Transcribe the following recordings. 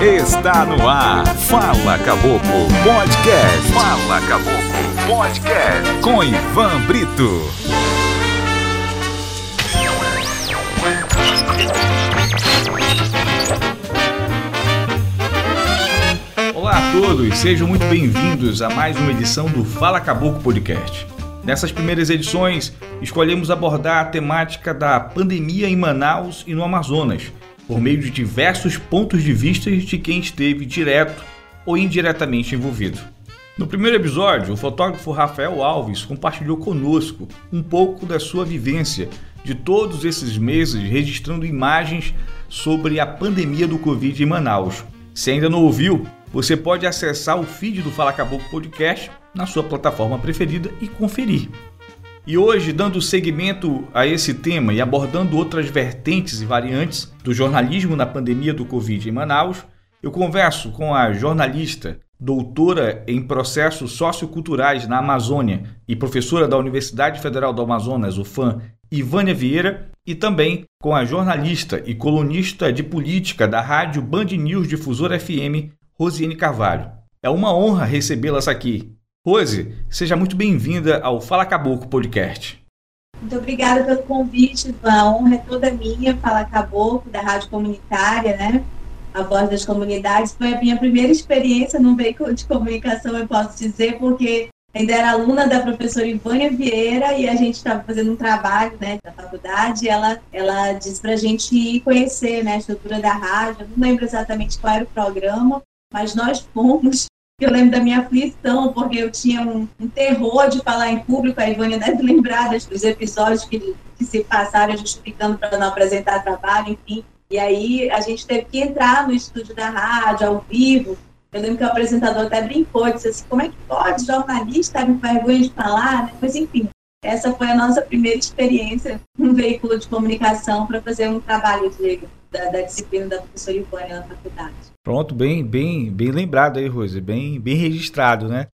Está no ar. Fala Caboclo Podcast. Fala Caboclo Podcast. Com Ivan Brito. Olá a todos, sejam muito bem-vindos a mais uma edição do Fala Caboclo Podcast. Nessas primeiras edições, escolhemos abordar a temática da pandemia em Manaus e no Amazonas por meio de diversos pontos de vista de quem esteve direto ou indiretamente envolvido. No primeiro episódio, o fotógrafo Rafael Alves compartilhou conosco um pouco da sua vivência de todos esses meses registrando imagens sobre a pandemia do Covid em Manaus. Se ainda não ouviu, você pode acessar o feed do Fala Caboclo Podcast na sua plataforma preferida e conferir. E hoje, dando seguimento a esse tema e abordando outras vertentes e variantes do jornalismo na pandemia do Covid em Manaus, eu converso com a jornalista, doutora em processos socioculturais na Amazônia e professora da Universidade Federal do Amazonas, UFAM, Ivânia Vieira, e também com a jornalista e colunista de política da rádio Band News Difusora FM, Rosiane Carvalho. É uma honra recebê-las aqui. Rose, seja muito bem-vinda ao Fala Caboclo Podcast. Muito obrigada pelo convite, a honra é toda minha, Fala Caboclo, da Rádio Comunitária, né? A Voz das Comunidades. Foi a minha primeira experiência num veículo de comunicação, eu posso dizer, porque ainda era aluna da professora Ivânia Vieira e a gente estava fazendo um trabalho né, da faculdade e ela, ela disse para a gente ir conhecer né, a estrutura da rádio. Eu não lembro exatamente qual era o programa, mas nós fomos eu lembro da minha aflição, porque eu tinha um, um terror de falar em público. A Ivânia deve lembrar dos episódios que, que se passaram justificando para não apresentar trabalho, enfim. E aí a gente teve que entrar no estúdio da rádio, ao vivo. Eu lembro que o apresentador até brincou, disse assim, como é que pode jornalista com vergonha de falar? Mas enfim, essa foi a nossa primeira experiência num veículo de comunicação para fazer um trabalho de da, da disciplina da professora Ivânia na faculdade. Pronto, bem, bem, bem lembrado aí, Rose, bem, bem registrado, né?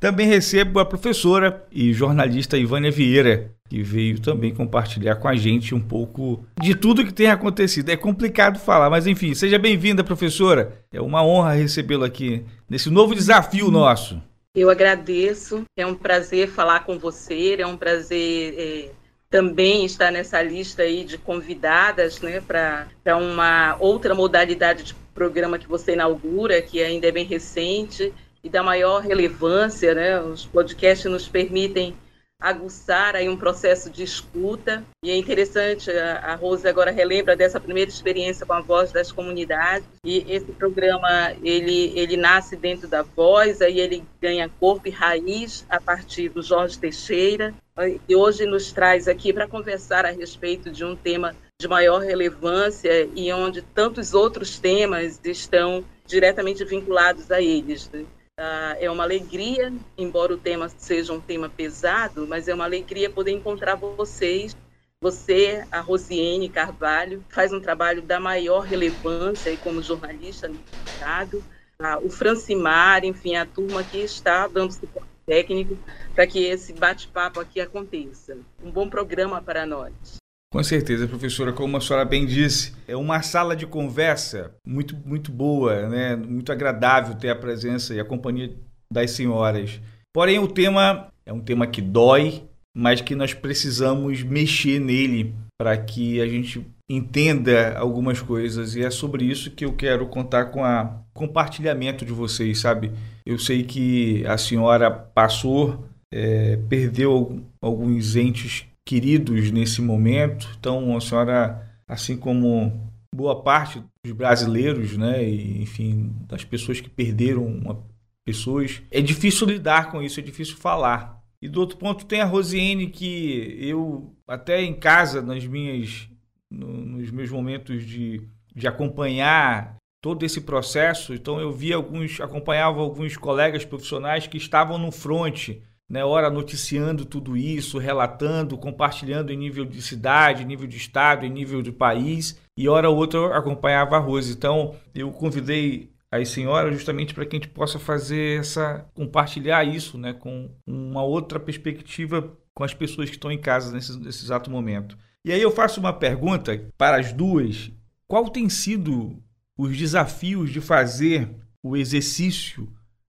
Também recebo a professora e jornalista Ivânia Vieira, que veio também compartilhar com a gente um pouco de tudo que tem acontecido. É complicado falar, mas enfim, seja bem-vinda, professora. É uma honra recebê-lo aqui nesse novo desafio nosso. Eu agradeço, é um prazer falar com você, é um prazer é também está nessa lista aí de convidadas né, para uma outra modalidade de programa que você inaugura, que ainda é bem recente e da maior relevância. Né? Os podcasts nos permitem aguçar aí um processo de escuta. E é interessante, a Rose agora relembra dessa primeira experiência com a voz das comunidades. E esse programa, ele, ele nasce dentro da voz, aí ele ganha corpo e raiz a partir do Jorge Teixeira. E hoje nos traz aqui para conversar a respeito de um tema de maior relevância e onde tantos outros temas estão diretamente vinculados a eles. Né? Uh, é uma alegria, embora o tema seja um tema pesado, mas é uma alegria poder encontrar vocês. Você, a Rosiane Carvalho, faz um trabalho da maior relevância como jornalista no Estado. Uh, o Francimar, enfim, a turma que está dando suporte técnico para que esse bate-papo aqui aconteça. Um bom programa para nós. Com certeza, professora, como a senhora bem disse, é uma sala de conversa muito, muito boa, né? muito agradável ter a presença e a companhia das senhoras. Porém, o tema é um tema que dói, mas que nós precisamos mexer nele para que a gente entenda algumas coisas. E é sobre isso que eu quero contar com o compartilhamento de vocês, sabe? Eu sei que a senhora passou, é, perdeu alguns entes queridos nesse momento. Então, a senhora, assim como boa parte dos brasileiros, né, e, enfim, das pessoas que perderam uma, pessoas, é difícil lidar com isso, é difícil falar. E do outro ponto tem a Rosiane que eu até em casa nas minhas no, nos meus momentos de, de acompanhar todo esse processo, então eu vi alguns acompanhava alguns colegas profissionais que estavam no fronte né, ora noticiando tudo isso, relatando, compartilhando em nível de cidade, em nível de estado, em nível de país, e hora outra acompanhava a Rose. Então, eu convidei as senhoras justamente para que a gente possa fazer essa compartilhar isso, né, com uma outra perspectiva com as pessoas que estão em casa nesse, nesse exato momento. E aí eu faço uma pergunta para as duas: qual tem sido os desafios de fazer o exercício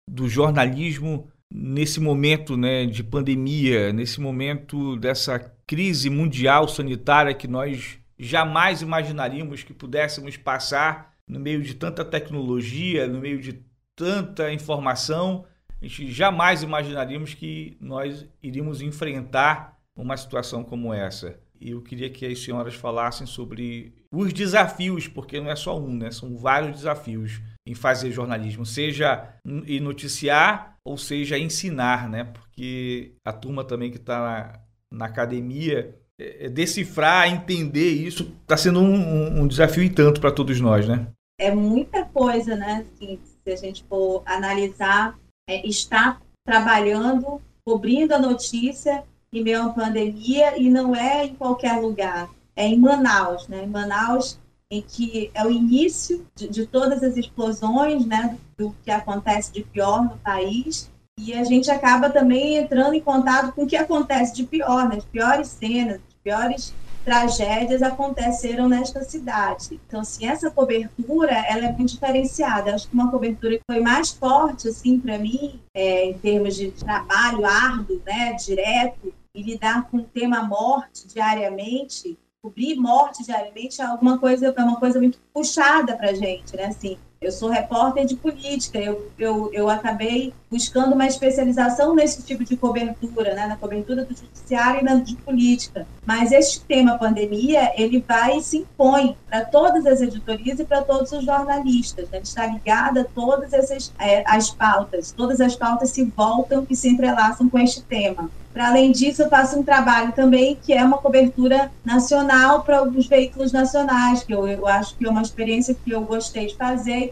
do jornalismo nesse momento né, de pandemia, nesse momento dessa crise mundial sanitária que nós jamais imaginaríamos que pudéssemos passar no meio de tanta tecnologia, no meio de tanta informação, a gente jamais imaginaríamos que nós iríamos enfrentar uma situação como essa. Eu queria que as senhoras falassem sobre os desafios, porque não é só um, né? São vários desafios em fazer jornalismo, seja em noticiar ou seja ensinar, né? Porque a turma também que está na, na, academia é, é decifrar, entender isso, está sendo um, um, desafio e tanto para todos nós, né? É muita coisa, né? Assim, se a gente for analisar, é, está trabalhando, cobrindo a notícia em meio à pandemia e não é em qualquer lugar, é em Manaus, né? Em Manaus, em que é o início de, de todas as explosões, né? Do, que acontece de pior no país e a gente acaba também entrando em contato com o que acontece de pior, né? as piores cenas, as piores tragédias aconteceram nesta cidade. Então, assim, essa cobertura, ela é muito diferenciada. Acho que uma cobertura que foi mais forte, assim, para mim, é, em termos de trabalho árduo, né, direto, e lidar com o tema morte diariamente, cobrir morte diariamente é alguma coisa, é uma coisa muito puxada para gente, né, assim. Eu sou repórter de política, eu, eu, eu acabei buscando uma especialização nesse tipo de cobertura, né, na cobertura do judiciário e na de política. Mas este tema pandemia, ele vai e se impõe para todas as editorias e para todos os jornalistas. Né? Ele está ligado a todas essas é, as pautas, todas as pautas se voltam e se entrelaçam com este tema. Para além disso, eu faço um trabalho também que é uma cobertura nacional para os veículos nacionais, que eu, eu acho que é uma experiência que eu gostei de fazer e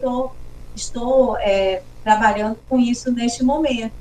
estou é, trabalhando com isso neste momento.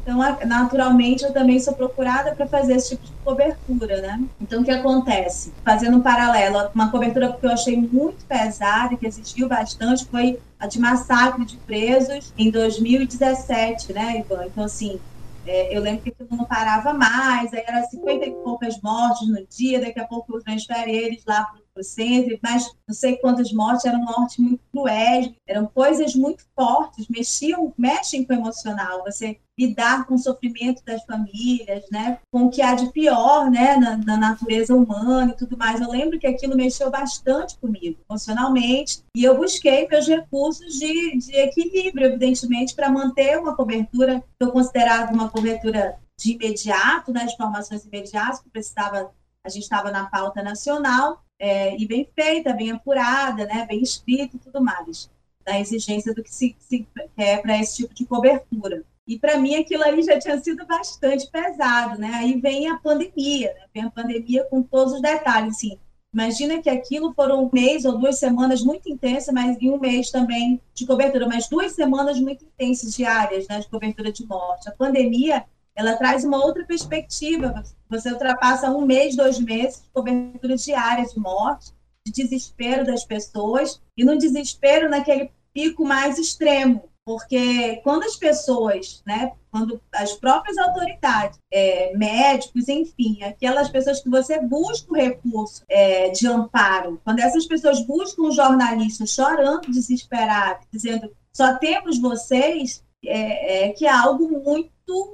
Então, naturalmente, eu também sou procurada para fazer esse tipo de cobertura, né? Então, o que acontece? Fazendo um paralelo, uma cobertura que eu achei muito pesada, que existiu bastante, foi a de massacre de presos em 2017, né, Ivan? Então, assim, é, eu lembro que aquilo não parava mais, aí era 50 e poucas mortes no dia, daqui a pouco eu transfere eles lá para centro, mas não sei quantas mortes, eram mortes muito cruéis, eram coisas muito fortes, mexiam, mexem com o emocional, você lidar com o sofrimento das famílias, né, com o que há de pior, né, na, na natureza humana e tudo mais. Eu lembro que aquilo mexeu bastante comigo, emocionalmente, e eu busquei meus recursos de, de equilíbrio, evidentemente, para manter uma cobertura que eu considerava uma cobertura de imediato, né, de informações imediatas, que precisava, a gente estava na pauta nacional, é, e bem feita, bem apurada, né, bem escrita e tudo mais, da exigência do que se, se quer para esse tipo de cobertura. E para mim aquilo ali já tinha sido bastante pesado, né? Aí vem a pandemia, né? vem a pandemia com todos os detalhes, assim. Imagina que aquilo foram um mês ou duas semanas muito intensas, mas em um mês também de cobertura, mas duas semanas muito intensas diárias, né, de cobertura de morte. A pandemia, ela traz uma outra perspectiva. Você ultrapassa um mês, dois meses de cobertura diária de morte, de desespero das pessoas, e no desespero naquele pico mais extremo, porque quando as pessoas, né, quando as próprias autoridades, é, médicos, enfim, aquelas pessoas que você busca o recurso é, de amparo, quando essas pessoas buscam um jornalista chorando, desesperado, dizendo só temos vocês, é, é que algo muito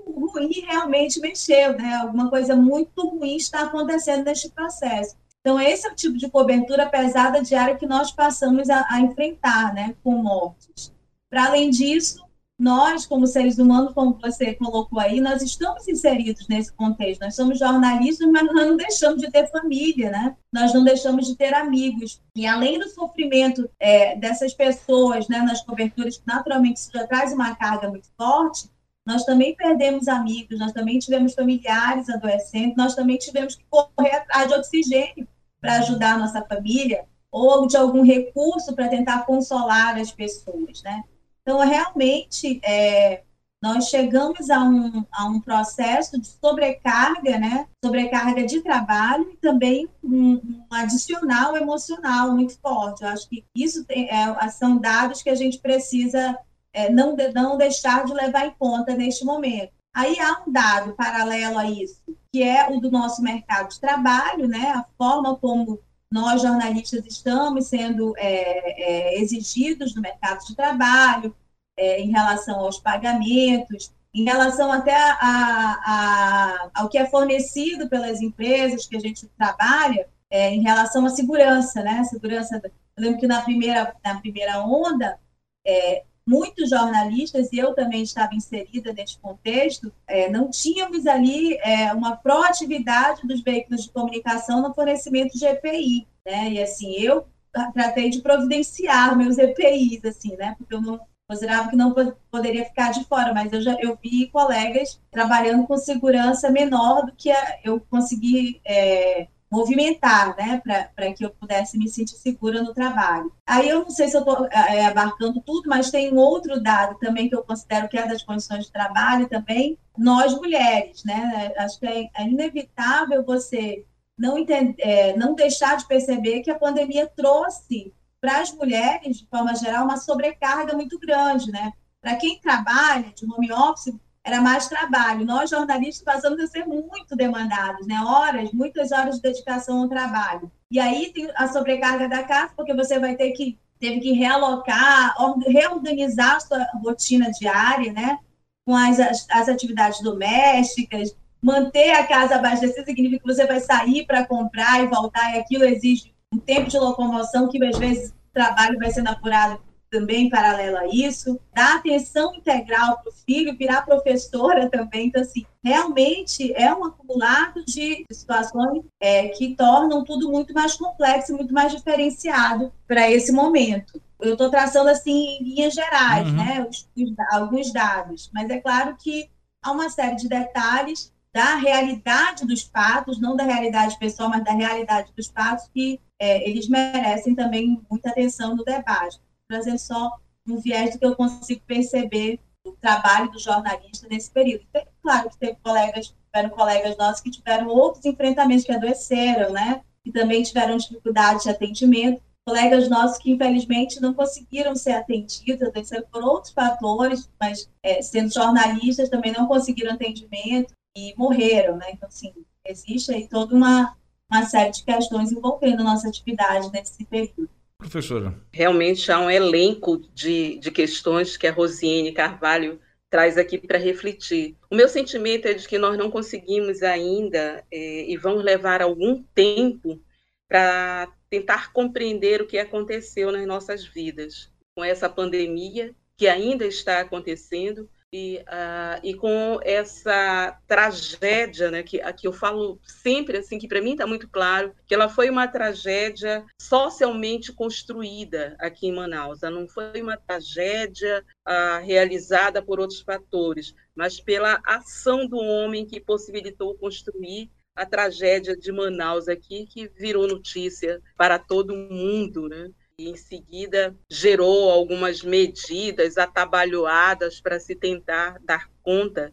ruim realmente mexeu, né? Alguma coisa muito ruim está acontecendo neste processo. Então, esse é o tipo de cobertura pesada diária que nós passamos a, a enfrentar, né, com mortes. Para além disso, nós, como seres humanos, como você colocou aí, nós estamos inseridos nesse contexto. Nós somos jornalistas, mas nós não deixamos de ter família, né? Nós não deixamos de ter amigos. E além do sofrimento é, dessas pessoas, né, nas coberturas, que naturalmente isso já traz uma carga muito forte, nós também perdemos amigos, nós também tivemos familiares adoecendo, nós também tivemos que correr atrás de oxigênio para ajudar a nossa família ou de algum recurso para tentar consolar as pessoas, né? Então, realmente, é, nós chegamos a um, a um processo de sobrecarga, né? Sobrecarga de trabalho e também um, um adicional emocional muito forte. Eu acho que isso tem, é, são dados que a gente precisa é, não, não deixar de levar em conta neste momento. Aí há um dado paralelo a isso, que é o do nosso mercado de trabalho, né? A forma como nós jornalistas estamos sendo é, é, exigidos no mercado de trabalho, é, em relação aos pagamentos, em relação até a, a, a, ao que é fornecido pelas empresas que a gente trabalha, é, em relação à segurança, né? Segurança. Eu lembro que na primeira, na primeira onda, é, muitos jornalistas, e eu também estava inserida nesse contexto, é, não tínhamos ali é, uma proatividade dos veículos de comunicação no fornecimento de EPI, né? E assim, eu tratei de providenciar meus EPIs, assim, né? Porque eu não considerava que não poderia ficar de fora, mas eu já eu vi colegas trabalhando com segurança menor do que a, eu consegui é, movimentar, né, para que eu pudesse me sentir segura no trabalho. Aí eu não sei se eu estou é, abarcando tudo, mas tem um outro dado também que eu considero que é das condições de trabalho também, nós mulheres, né, acho que é, é inevitável você não, entender, é, não deixar de perceber que a pandemia trouxe para as mulheres, de forma geral, uma sobrecarga muito grande, né? Para quem trabalha de home office, era mais trabalho. Nós, jornalistas, passamos a ser muito demandados, né? Horas, muitas horas de dedicação ao trabalho. E aí tem a sobrecarga da casa, porque você vai ter que teve que realocar, reorganizar a sua rotina diária, né? Com as, as, as atividades domésticas, manter a casa abastecida significa que você vai sair para comprar e voltar, e aquilo exige um tempo de locomoção que às vezes o trabalho vai sendo apurado também em paralelo a isso, dar atenção integral para o filho, virar professora também. Então, assim, realmente é um acumulado de situações é, que tornam tudo muito mais complexo, muito mais diferenciado para esse momento. Eu estou traçando, assim, em linhas gerais, uhum. né, os, os, alguns dados, mas é claro que há uma série de detalhes da realidade dos fatos, não da realidade pessoal, mas da realidade dos fatos, que é, eles merecem também muita atenção no debate trazendo só um viés do que eu consigo perceber do trabalho do jornalista nesse período. claro que teve colegas, tiveram colegas nossos que tiveram outros enfrentamentos, que adoeceram, né? Que também tiveram dificuldade de atendimento. Colegas nossos que, infelizmente, não conseguiram ser atendidos, adoeceram por outros fatores, mas é, sendo jornalistas também não conseguiram atendimento e morreram, né? Então, assim, existe aí toda uma, uma série de questões envolvendo a nossa atividade nesse período. Professora. Realmente há um elenco de, de questões que a Rosiane Carvalho traz aqui para refletir. O meu sentimento é de que nós não conseguimos ainda é, e vamos levar algum tempo para tentar compreender o que aconteceu nas nossas vidas com essa pandemia que ainda está acontecendo e, uh, e com essa tragédia, né, que, que eu falo sempre assim, que para mim está muito claro, que ela foi uma tragédia socialmente construída aqui em Manaus. Ela não foi uma tragédia uh, realizada por outros fatores, mas pela ação do homem que possibilitou construir a tragédia de Manaus aqui, que virou notícia para todo mundo, né? E em seguida gerou algumas medidas atabalhoadas para se tentar dar conta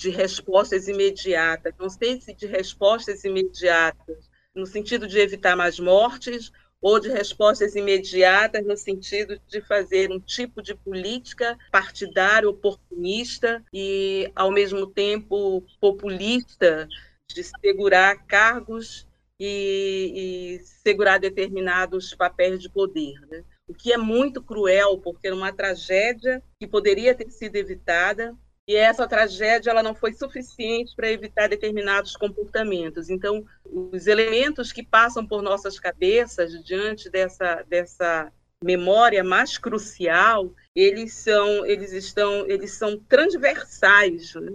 de respostas imediatas. Não sei se de respostas imediatas no sentido de evitar mais mortes ou de respostas imediatas no sentido de fazer um tipo de política partidária, oportunista e, ao mesmo tempo, populista, de segurar cargos e, e segurar determinados papéis de poder. Né? O que é muito cruel, porque é uma tragédia que poderia ter sido evitada, e essa tragédia ela não foi suficiente para evitar determinados comportamentos. Então, os elementos que passam por nossas cabeças diante dessa, dessa memória mais crucial, eles são, eles estão, eles são transversais, né?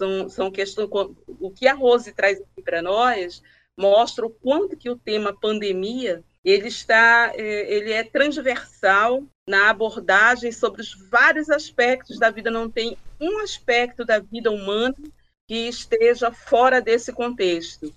são, são questões. O que a Rose traz aqui para nós mostra o quanto que o tema pandemia ele está é, ele é transversal na abordagem sobre os vários aspectos da vida. Não tem um aspecto da vida humana que esteja fora desse contexto.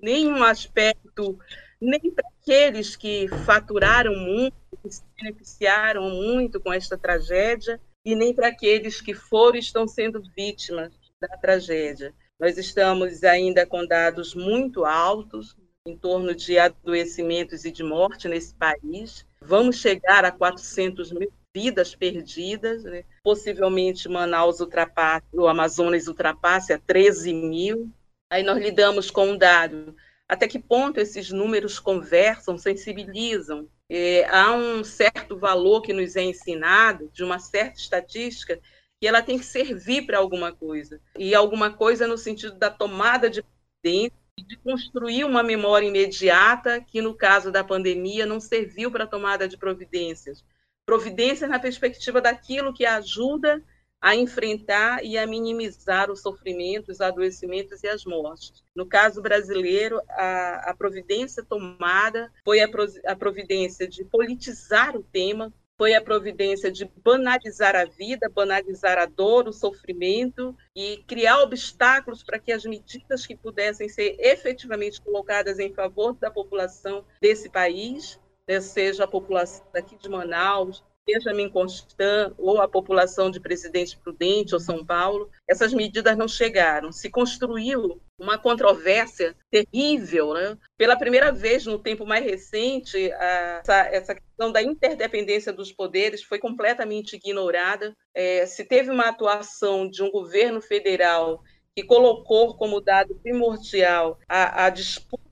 Nenhum aspecto nem para aqueles que faturaram muito que se beneficiaram muito com esta tragédia e nem para aqueles que foram e estão sendo vítimas da tragédia nós estamos ainda com dados muito altos, em torno de adoecimentos e de morte nesse país. Vamos chegar a 400 mil vidas perdidas. Né? Possivelmente Manaus ultrapasse, o Amazonas ultrapasse a 13 mil. Aí nós lidamos com um dado. Até que ponto esses números conversam, sensibilizam? É, há um certo valor que nos é ensinado, de uma certa estatística, que ela tem que servir para alguma coisa. E alguma coisa no sentido da tomada de providência de construir uma memória imediata que, no caso da pandemia, não serviu para a tomada de providências. Providências na perspectiva daquilo que ajuda a enfrentar e a minimizar o sofrimento, os adoecimentos e as mortes. No caso brasileiro, a, a providência tomada foi a providência de politizar o tema, foi a providência de banalizar a vida, banalizar a dor, o sofrimento e criar obstáculos para que as medidas que pudessem ser efetivamente colocadas em favor da população desse país, né, seja a população daqui de Manaus, Benjamin Constant ou a população de Presidente Prudente ou São Paulo, essas medidas não chegaram. Se construiu uma controvérsia terrível. Né? Pela primeira vez, no tempo mais recente, a, essa, essa, questão da interdependência dos poderes foi completamente ignorada. É, se teve uma atuação de um governo federal que colocou como dado primordial a, a disputa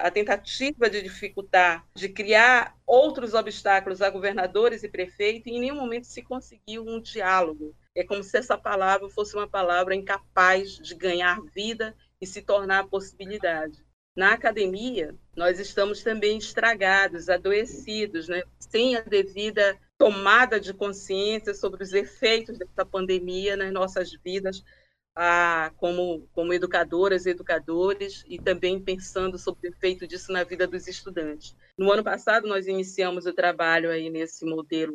a tentativa de dificultar, de criar outros obstáculos a governadores e prefeitos, e em nenhum momento se conseguiu um diálogo. É como se essa palavra fosse uma palavra incapaz de ganhar vida e se tornar possibilidade. Na academia, nós estamos também estragados, adoecidos, né? sem a devida tomada de consciência sobre os efeitos dessa pandemia nas nossas vidas, a, como, como educadoras e educadores e também pensando sobre o efeito disso na vida dos estudantes. No ano passado, nós iniciamos o trabalho aí nesse modelo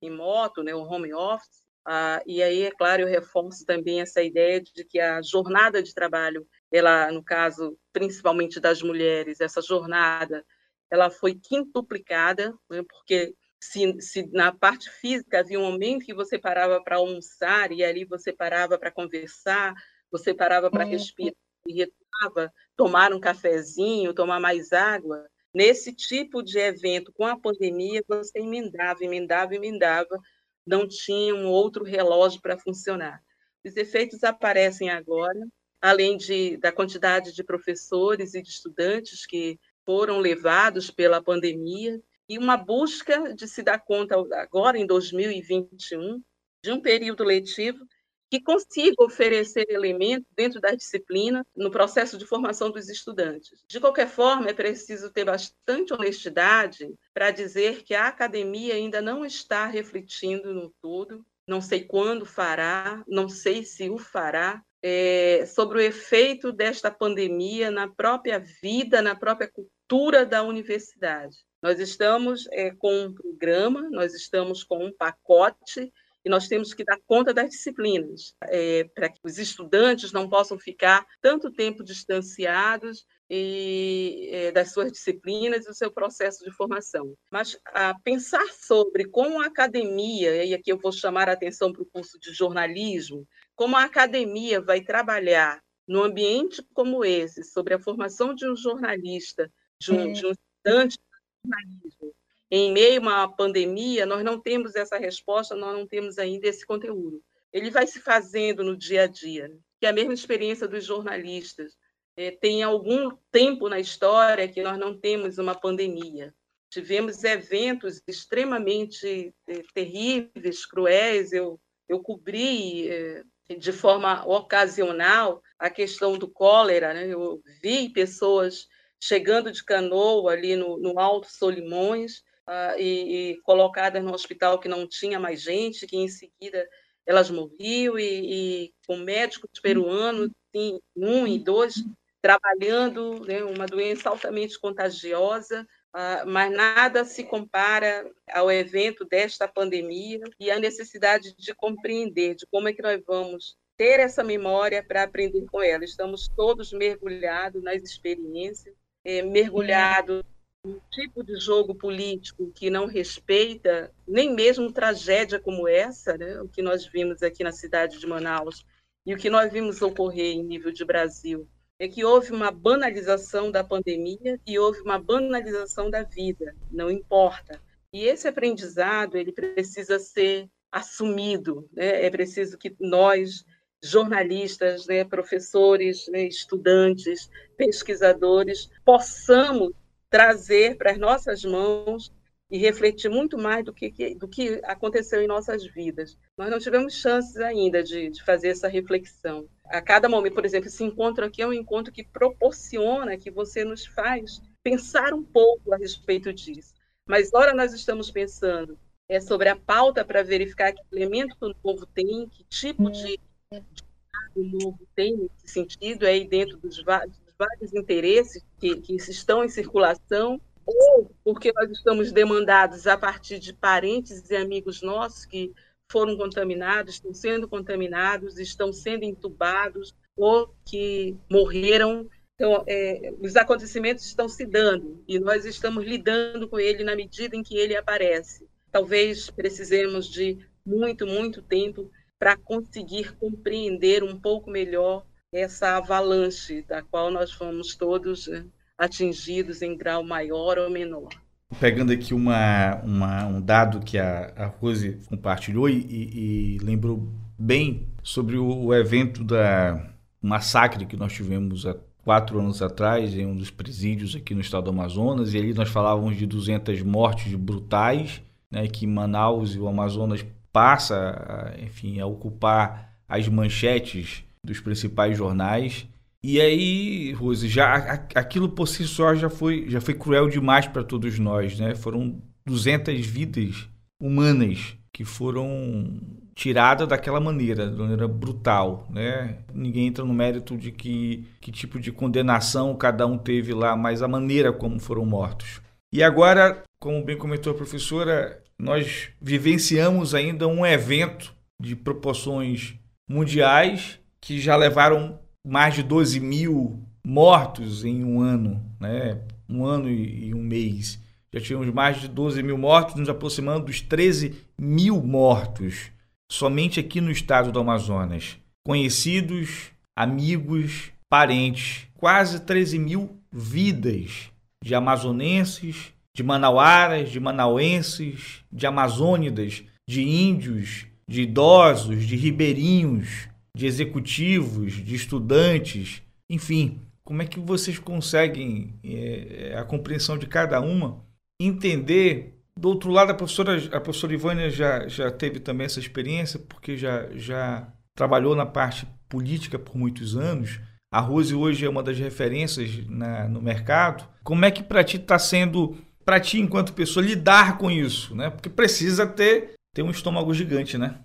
remoto, né, o home office, ah, e aí, é claro, eu reforço também essa ideia de que a jornada de trabalho, ela, no caso, principalmente das mulheres, essa jornada, ela foi quintuplicada, né, porque se, se, na parte física havia um momento que você parava para almoçar e ali você parava para conversar, você parava para uhum. respirar e retornava, tomar um cafezinho, tomar mais água. Nesse tipo de evento, com a pandemia, você emendava, emendava, emendava, não tinha um outro relógio para funcionar. Os efeitos aparecem agora, além de, da quantidade de professores e de estudantes que foram levados pela pandemia, e uma busca de se dar conta agora em 2021 de um período letivo que consiga oferecer elementos dentro da disciplina no processo de formação dos estudantes. De qualquer forma, é preciso ter bastante honestidade para dizer que a academia ainda não está refletindo no todo, não sei quando fará, não sei se o fará, é, sobre o efeito desta pandemia na própria vida, na própria cultura da universidade. Nós estamos é, com um programa, nós estamos com um pacote e nós temos que dar conta das disciplinas, é, para que os estudantes não possam ficar tanto tempo distanciados e, é, das suas disciplinas e do seu processo de formação. Mas a pensar sobre como a academia, e aqui eu vou chamar a atenção para o curso de jornalismo, como a academia vai trabalhar num ambiente como esse, sobre a formação de um jornalista, de um, de um estudante jornalismo. Em meio a uma pandemia, nós não temos essa resposta, nós não temos ainda esse conteúdo. Ele vai se fazendo no dia a dia, que é a mesma experiência dos jornalistas. É, tem algum tempo na história que nós não temos uma pandemia. Tivemos eventos extremamente é, terríveis, cruéis. Eu, eu cobri é, de forma ocasional a questão do cólera. Né? Eu vi pessoas chegando de canoa ali no, no Alto Solimões uh, e, e, colocadas no hospital que não tinha mais gente, que em seguida elas morriam e, e com médicos peruanos, sim, um e dois, trabalhando né, uma doença altamente contagiosa, uh, mas nada se compara ao evento desta pandemia e a necessidade de compreender de como é que nós vamos ter essa memória para aprender com ela. Estamos todos mergulhados nas experiências é, mergulhado um tipo de jogo político que não respeita nem mesmo tragédia como essa, né, o que nós vimos aqui na cidade de Manaus e o que nós vimos ocorrer em nível de Brasil, é que houve uma banalização da pandemia e houve uma banalização da vida, não importa. E esse aprendizado ele precisa ser assumido, né? é preciso que nós jornalistas, né, professores, né, estudantes, pesquisadores, possamos trazer para as nossas mãos e refletir muito mais do que, do que aconteceu em nossas vidas. Nós não tivemos chances ainda de, de fazer essa reflexão. A cada momento, por exemplo, esse encontro aqui é um encontro que proporciona, que você nos faz pensar um pouco a respeito disso. Mas, ora, nós estamos pensando é, sobre a pauta para verificar que elemento o novo tem, que tipo de, de novo tem nesse sentido, é aí dentro dos, dos vários interesses que, que estão em circulação, ou porque nós estamos demandados a partir de parentes e amigos nossos que foram contaminados, estão sendo contaminados, estão sendo entubados ou que morreram. Então, é, os acontecimentos estão se dando e nós estamos lidando com ele na medida em que ele aparece. Talvez precisemos de muito, muito tempo para conseguir compreender um pouco melhor essa avalanche da qual nós fomos todos né, atingidos em grau maior ou menor. Pegando aqui uma, uma um dado que a, a Rose compartilhou e, e, lembrou bem sobre o, o evento da massacre que nós tivemos há quatro anos atrás em um dos presídios aqui no estado do Amazonas, e ali nós falávamos de 200 mortes brutais, né, que Manaus e o Amazonas passa, enfim, a ocupar as manchetes dos principais jornais. E aí, Rose, já aquilo por si só já foi, já foi cruel demais para todos nós, né? Foram 200 vidas humanas que foram tiradas daquela maneira, de maneira brutal, né? Ninguém entra no mérito de que, que tipo de condenação cada um teve lá, mas a maneira como foram mortos. E agora, como bem comentou a professora, nós vivenciamos ainda um evento de proporções mundiais que já levaram mais de 12 mil mortos em um ano, né? um ano e, um mês. Já tivemos mais de 12 mil mortos, nos aproximando dos 13 mil mortos somente aqui no estado do Amazonas. Conhecidos, amigos, parentes, quase 13 mil vidas de amazonenses, de manauaras, de manauenses, de amazônidas, de índios, de idosos, de ribeirinhos, de executivos, de estudantes, enfim, como é que vocês conseguem é, a compreensão de cada uma, entender? Do outro lado a professora a professora Ivânia já, já teve também essa experiência porque já já trabalhou na parte política por muitos anos. A Rose hoje é uma das referências na, no mercado. Como é que para ti está sendo para ti enquanto pessoa lidar com isso né porque precisa ter ter um estômago gigante né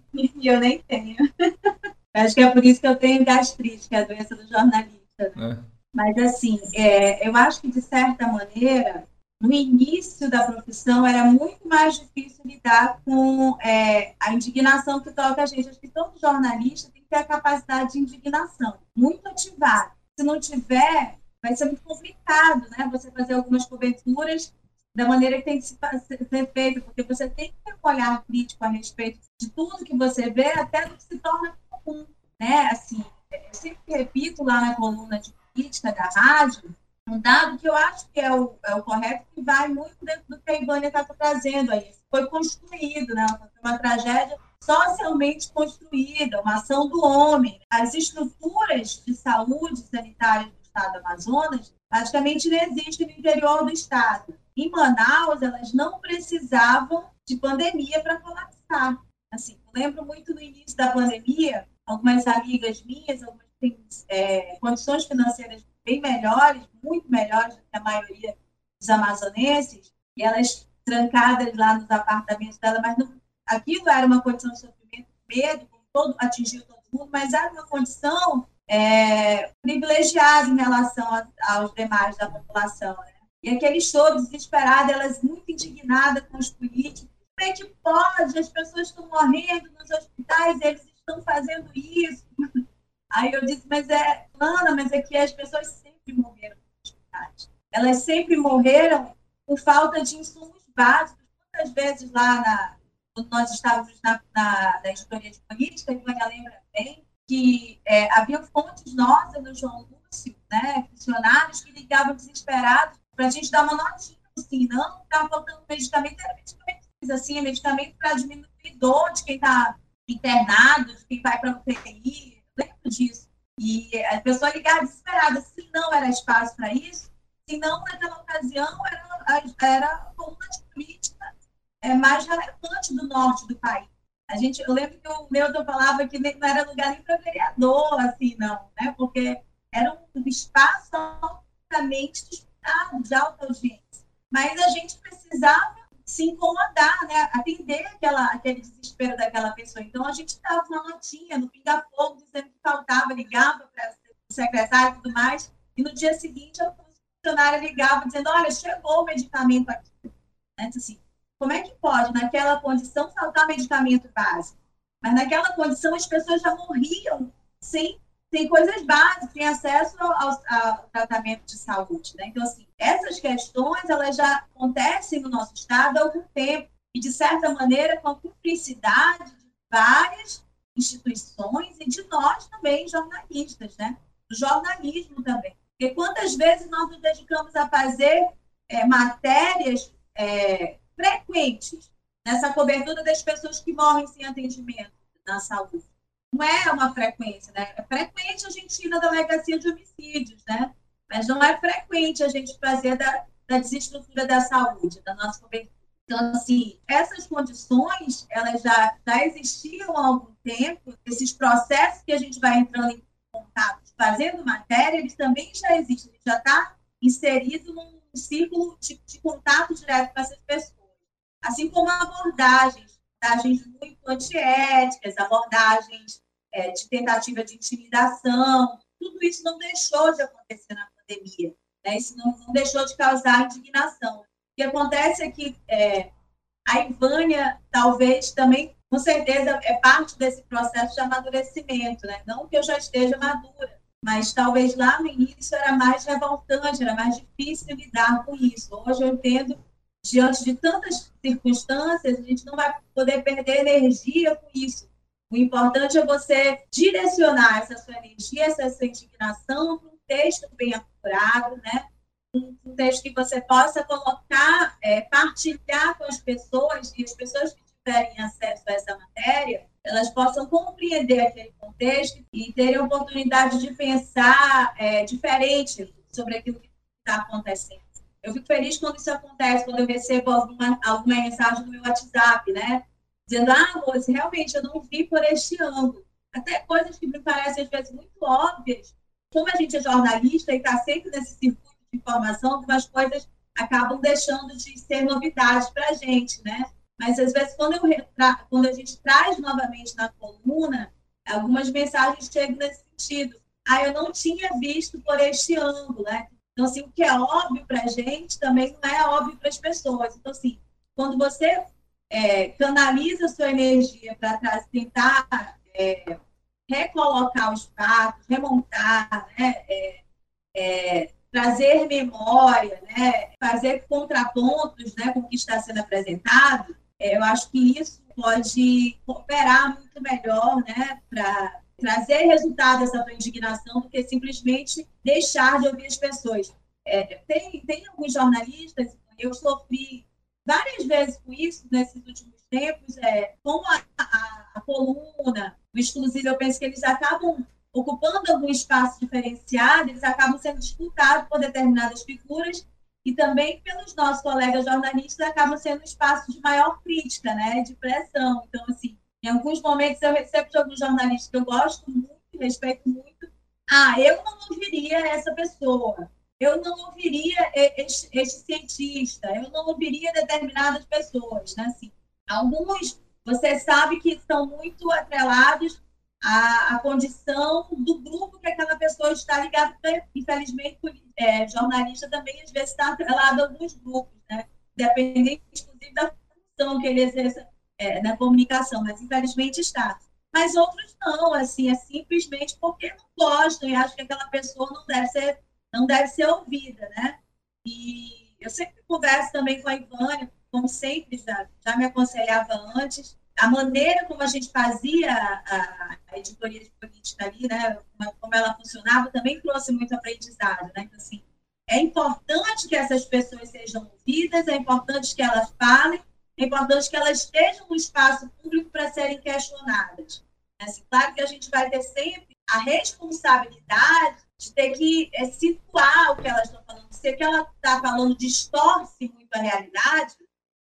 eu nem tenho Acho que é por isso que eu tenho gastrite, que é a doença do jornalista. Né? É. Mas, assim, é, eu acho que, de certa maneira, no início da profissão era muito mais difícil lidar com é, a indignação que toca a gente. Acho que todo jornalista tem que ter a capacidade de indignação, muito ativada. Se não tiver, vai ser muito complicado, né? Você fazer algumas coberturas da maneira que tem que ser feito, porque você tem que ter um olhar crítico a respeito de tudo que você vê, até do que se torna comum, né? Assim, eu sempre repito lá na coluna de política da rádio, um dado que eu acho que é o, é o correto, que vai muito dentro do que a Ivânia está trazendo aí. Foi construído, né? Uma tragédia socialmente construída, uma ação do homem. As estruturas de saúde sanitária do estado do Amazonas praticamente não existem no interior do estado. Em Manaus, elas não precisavam de pandemia para colapsar. Assim, lembro muito no início da pandemia, algumas amigas minhas, algumas têm é, condições financeiras bem melhores, muito melhores do que a maioria dos amazonenses, e elas trancadas lá nos apartamentos dela, mas não, aquilo era uma condição de sofrimento, medo, todo, atingiu todo mundo, mas era uma condição é, privilegiada em relação a, aos demais da população. Né? E aquele show desesperado, elas muito indignadas com os políticos, como é que pode? As pessoas estão morrendo nos hospitais, eles estão fazendo isso. Aí eu disse, mas é, Ana, mas é que as pessoas sempre morreram nos hospitais. Elas sempre morreram por falta de insumos básicos. Muitas vezes lá na, quando nós estávamos na, na, na história de política, a Ivânia lembra bem, que é, havia fontes nossas no João Lúcio, né, funcionários que ligavam desesperados para a gente dar uma notinha, assim, não, estava faltando medicamento, era medicamento, assim, é medicamento para diminuir dor de quem está internados, quem vai para UTI. Lembra disso. E a pessoa ligava desesperada, se não era espaço para isso, se não, naquela ocasião, era, era a coluna de política é, mais relevante do norte do país. A gente, eu lembro que o Neuton falava que não era lugar nem para vereador, assim, não, né? Porque era um espaço altamente disputado, de alta audiência. Mas a gente precisava se incomodar, né? Atender aquela, aquele desespero daquela pessoa. Então, a gente dava uma notinha no pinga-fogo, dizendo que faltava, ligava para o secretário e tudo mais, e no dia seguinte a funcionária ligava dizendo, olha, chegou o medicamento aqui. Né? Assim, como é que pode, naquela condição, faltar medicamento básico? Mas naquela condição, as pessoas já morriam sem, sem coisas básicas, sem acesso ao, ao tratamento de saúde. Né? Então, assim, essas questões elas já acontecem no nosso Estado há algum tempo, e, de certa maneira, com a cumplicidade de várias instituições e de nós também, jornalistas, né? do jornalismo também. Porque quantas vezes nós nos dedicamos a fazer é, matérias é, frequentes nessa cobertura das pessoas que morrem sem atendimento na saúde. Não é uma frequência, né? É frequente a gente ir na delegacia de homicídios, né? Mas não é frequente a gente fazer da, da desestrutura da saúde, da nossa cobertura. Então, assim, essas condições, elas já, já existiam há algum tempo, esses processos que a gente vai entrando em contato, fazendo matéria, eles também já existem, já está inserido num círculo de, de contato direto com essas pessoas assim como abordagens, abordagens muito antiéticas, abordagens é, de tentativa de intimidação, tudo isso não deixou de acontecer na pandemia, né? isso não, não deixou de causar indignação. O que acontece é que é, a Ivânia talvez também, com certeza, é parte desse processo de amadurecimento, né? não que eu já esteja madura, mas talvez lá no início era mais revoltante, era mais difícil lidar com isso. Hoje eu entendo diante de tantas circunstâncias, a gente não vai poder perder energia com isso. O importante é você direcionar essa sua energia, essa sua indignação para um texto bem apurado, né? Um, texto que você possa colocar, é, partilhar com as pessoas e as pessoas que tiverem acesso a essa matéria, elas possam compreender aquele contexto e terem oportunidade de pensar é, diferente sobre aquilo que está acontecendo. Eu fico feliz quando isso acontece, quando eu recebo alguma, alguma mensagem no meu WhatsApp, né? Dizendo, ah, moça, realmente eu não vi por este ângulo. Até coisas que me parecem às vezes muito óbvias. Como a gente é jornalista e está sempre nesse circuito de informação, algumas coisas acabam deixando de ser novidades para a gente, né? Mas às vezes quando, quando a gente traz novamente na coluna, algumas mensagens chegam nesse sentido. Ah, eu não tinha visto por este ângulo, né? Então, assim, o que é óbvio para a gente também não é óbvio para as pessoas. Então, assim, quando você é, canaliza sua energia para tentar é, recolocar os fatos, remontar, né, é, é, trazer memória, né, fazer contrapontos né, com o que está sendo apresentado, é, eu acho que isso pode cooperar muito melhor né, para trazer resultado essa tua indignação do que simplesmente deixar de ouvir as pessoas. É, tem, tem alguns jornalistas, eu sofri várias vezes com isso nesses últimos tempos, é, com a, a, a coluna, o exclusivo, eu penso que eles acabam ocupando algum espaço diferenciado, eles acabam sendo disputados por determinadas figuras e também pelos nossos colegas jornalistas acabam sendo um espaço de maior crítica, né, de pressão. Então, assim, em alguns momentos eu recebo de alguns jornalistas que eu gosto muito, respeito muito. Ah, eu não ouviria essa pessoa. Eu não ouviria este, cientista. Eu não ouviria determinadas pessoas, né? Assim, alguns, você sabe que estão muito atrelados à, à condição do grupo que aquela pessoa está ligada. Infelizmente, é, jornalista também às vezes está atrelado a alguns grupos, né? Dependente, inclusive, da função que ele exerce é, na comunicação, mas infelizmente está. Mas outros não, assim, é simplesmente porque não gostam e acham que aquela pessoa não deve ser, não deve ser ouvida, né? E eu sempre converso também com a Ivânia, como sempre, já, já me aconselhava antes, a maneira como a gente fazia a, a editoria de política ali, né, como ela funcionava, também trouxe muito aprendizado, né? Então, assim, é importante que essas pessoas sejam ouvidas, é importante que elas falem, é importante que elas estejam no espaço público para serem questionadas. Assim, claro que a gente vai ter sempre a responsabilidade de ter que é, situar o que elas estão falando. Se o que ela está falando distorce muito a realidade,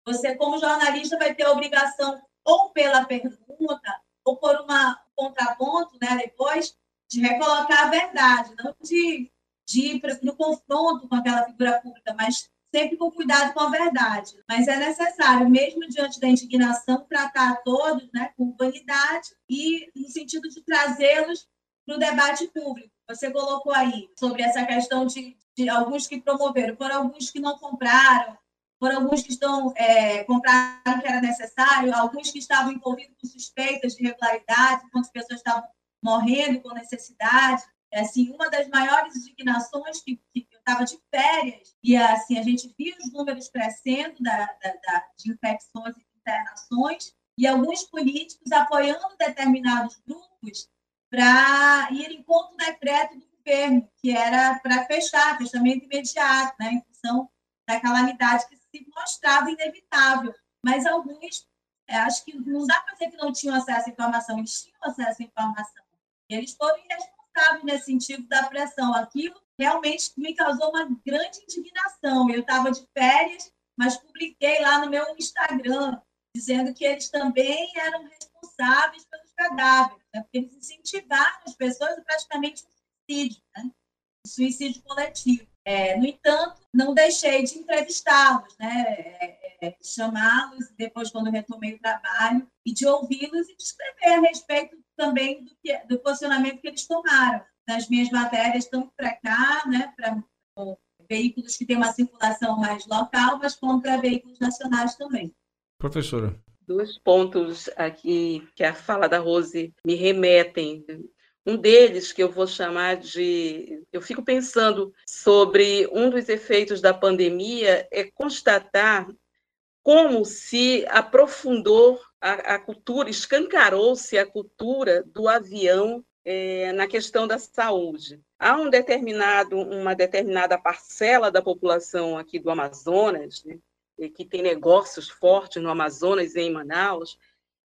você, como jornalista, vai ter a obrigação, ou pela pergunta, ou por uma, um contraponto, né, depois, de recolocar a verdade, não de, de ir no confronto com aquela figura pública, mas sempre com cuidado com a verdade. Mas é necessário, mesmo diante da indignação, tratar a todos né, com humanidade e no sentido de trazê-los para o debate público. Você colocou aí sobre essa questão de, de, alguns que promoveram, foram alguns que não compraram, foram alguns que estão é, compraram que era necessário, alguns que estavam envolvidos com suspeitas de irregularidade, quantas pessoas estavam morrendo com necessidade. É, assim, uma das maiores indignações que, que eu estava de férias e assim a gente via os números crescendo da, da, da, de infecções e internações e alguns políticos apoiando determinados grupos para ir contra o decreto do governo, que era para fechar, fechamento imediato, né, em função da calamidade que se mostrava inevitável. Mas alguns, é, acho que não dá para dizer que não tinham acesso à informação, eles tinham acesso à informação. Eles foram irresponsáveis nesse sentido da pressão. Aquilo realmente me causou uma grande indignação. Eu estava de férias, mas publiquei lá no meu Instagram, dizendo que eles também eram responsáveis pelos cadáveres, né? porque eles incentivaram as pessoas a praticamente um suicídio, né? um suicídio coletivo. É, no entanto, não deixei de entrevistá-los, né? É, é, chamá-los depois, quando retomei o trabalho, e de ouvi-los e de escrever a respeito também do, que, do posicionamento que eles tomaram nas minhas matérias, tanto para cá, né, para veículos que têm uma circulação mais local, mas como para veículos nacionais também. Professora. Dois pontos aqui que a fala da Rose me remetem. Um deles que eu vou chamar de. Eu fico pensando sobre um dos efeitos da pandemia é constatar como se aprofundou a, a cultura, escancarou-se a cultura do avião é, na questão da saúde. Há um determinado, uma determinada parcela da população aqui do Amazonas, né, que tem negócios fortes no Amazonas e em Manaus,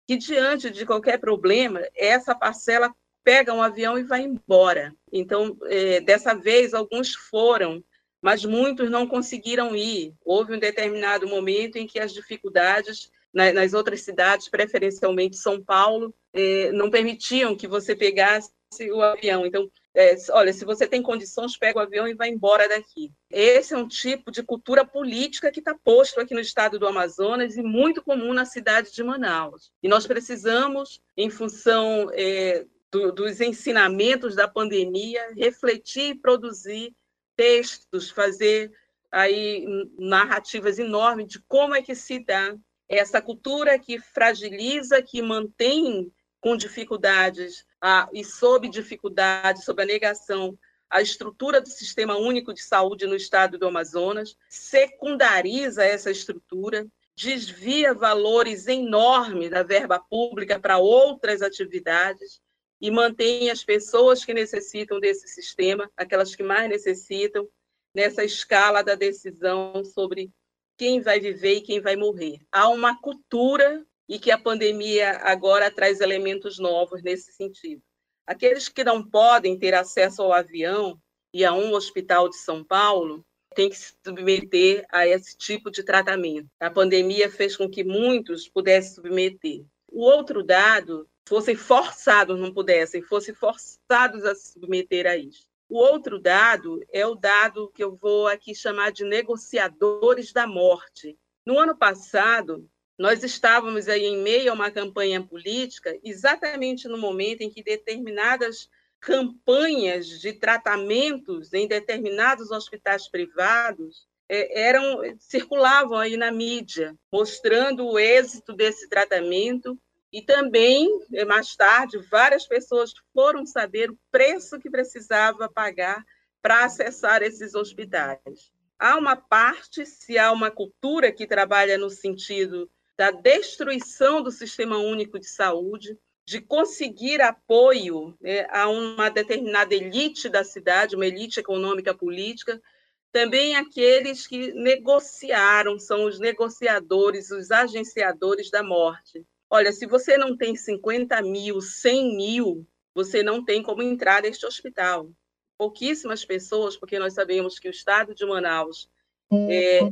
que diante de qualquer problema, essa parcela pega um avião e vai embora. Então, é, dessa vez, alguns foram, mas muitos não conseguiram ir. Houve um determinado momento em que as dificuldades nas outras cidades, preferencialmente São Paulo, é, não permitiam que você pegasse o avião. Então, é, olha, se você tem condições, pega o avião e vai embora daqui. Esse é um tipo de cultura política que está posto aqui no estado do Amazonas e muito comum na cidade de Manaus. E nós precisamos, em função é, do, dos ensinamentos da pandemia, refletir e produzir textos, fazer aí narrativas enormes de como é que se dá essa cultura que fragiliza, que mantém com dificuldades a, e sob dificuldades, sob a negação, a estrutura do Sistema Único de Saúde no estado do Amazonas, secundariza essa estrutura, desvia valores enormes da verba pública para outras atividades e mantém as pessoas que necessitam desse sistema, aquelas que mais necessitam, nessa escala da decisão sobre quem vai viver e quem vai morrer. Há uma cultura e que a pandemia agora traz elementos novos nesse sentido. Aqueles que não podem ter acesso ao avião e a um hospital de São Paulo têm que se submeter a esse tipo de tratamento. A pandemia fez com que muitos pudessem submeter. O outro dado, fossem forçados, não pudessem, fossem forçados a se submeter a isso. O outro dado é o dado que eu vou aqui chamar de negociadores da morte. No ano passado, nós estávamos aí em meio a uma campanha política, exatamente no momento em que determinadas campanhas de tratamentos em determinados hospitais privados é, eram circulavam aí na mídia, mostrando o êxito desse tratamento e também, eh, mais tarde, várias pessoas foram saber o preço que precisava pagar para acessar esses hospitais. Há uma parte, se há uma cultura que trabalha no sentido da destruição do sistema único de saúde, de conseguir apoio né, a uma determinada elite da cidade, uma elite econômica política, também aqueles que negociaram, são os negociadores, os agenciadores da morte. Olha, se você não tem 50 mil, 100 mil, você não tem como entrar neste hospital. Pouquíssimas pessoas, porque nós sabemos que o estado de Manaus, é,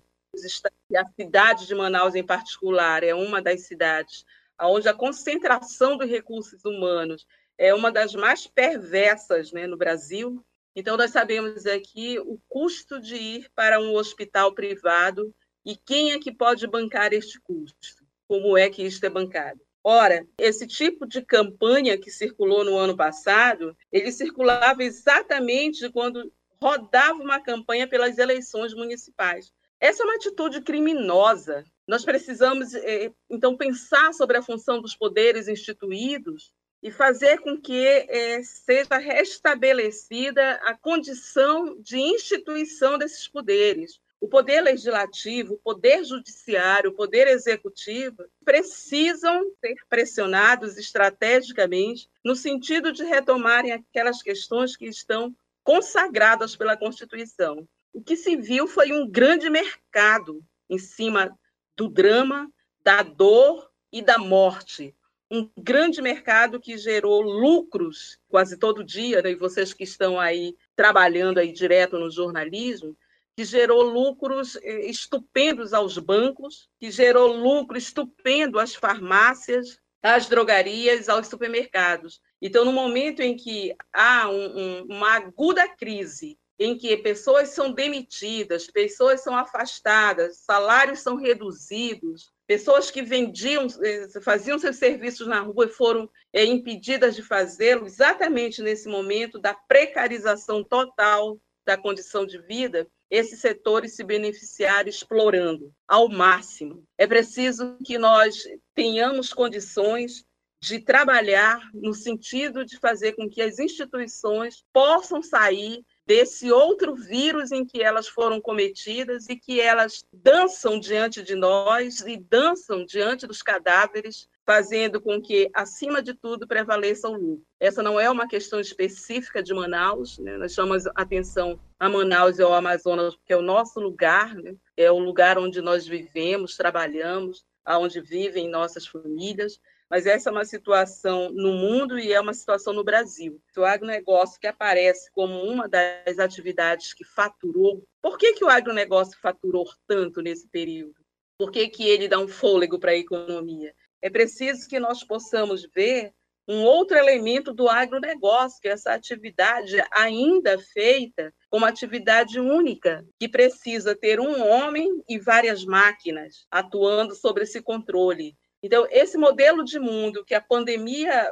a cidade de Manaus em particular, é uma das cidades onde a concentração dos recursos humanos é uma das mais perversas né, no Brasil. Então, nós sabemos aqui o custo de ir para um hospital privado e quem é que pode bancar este custo? Como é que isto é bancado? Ora, esse tipo de campanha que circulou no ano passado, ele circulava exatamente quando rodava uma campanha pelas eleições municipais. Essa é uma atitude criminosa. Nós precisamos, eh, então, pensar sobre a função dos poderes instituídos e fazer com que é, seja restabelecida a condição de instituição desses poderes. O poder legislativo, o poder judiciário, o poder executivo precisam ser pressionados estrategicamente no sentido de retomarem aquelas questões que estão consagradas pela Constituição. O que se viu foi um grande mercado em cima do drama, da dor e da morte um grande mercado que gerou lucros quase todo dia, né? e vocês que estão aí trabalhando aí direto no jornalismo, que gerou lucros eh, estupendos aos bancos, que gerou lucro estupendo às farmácias, às drogarias, aos supermercados. Então, no momento em que há um, um, uma aguda crise, em que pessoas são demitidas, pessoas são afastadas, salários são reduzidos, Pessoas que vendiam, eh, faziam seus serviços na rua e foram é, impedidas de fazê-lo exatamente nesse momento da precarização total da condição de vida, esses setores se beneficiaram explorando ao máximo. É preciso que nós tenhamos condições de trabalhar no sentido de fazer com que as instituições possam sair desse outro vírus em que elas foram cometidas e que elas dançam diante de nós e dançam diante dos cadáveres, fazendo com que, acima de tudo, prevaleça o lucro. Essa não é uma questão específica de Manaus, né? nós chamamos atenção a Manaus e ao Amazonas, porque é o nosso lugar, né? é o lugar onde nós vivemos, trabalhamos, aonde vivem nossas famílias, mas essa é uma situação no mundo e é uma situação no Brasil. O agronegócio que aparece como uma das atividades que faturou, por que, que o agronegócio faturou tanto nesse período? Por que, que ele dá um fôlego para a economia? É preciso que nós possamos ver um outro elemento do agronegócio, que é essa atividade ainda feita como atividade única, que precisa ter um homem e várias máquinas atuando sobre esse controle. Então, esse modelo de mundo que a pandemia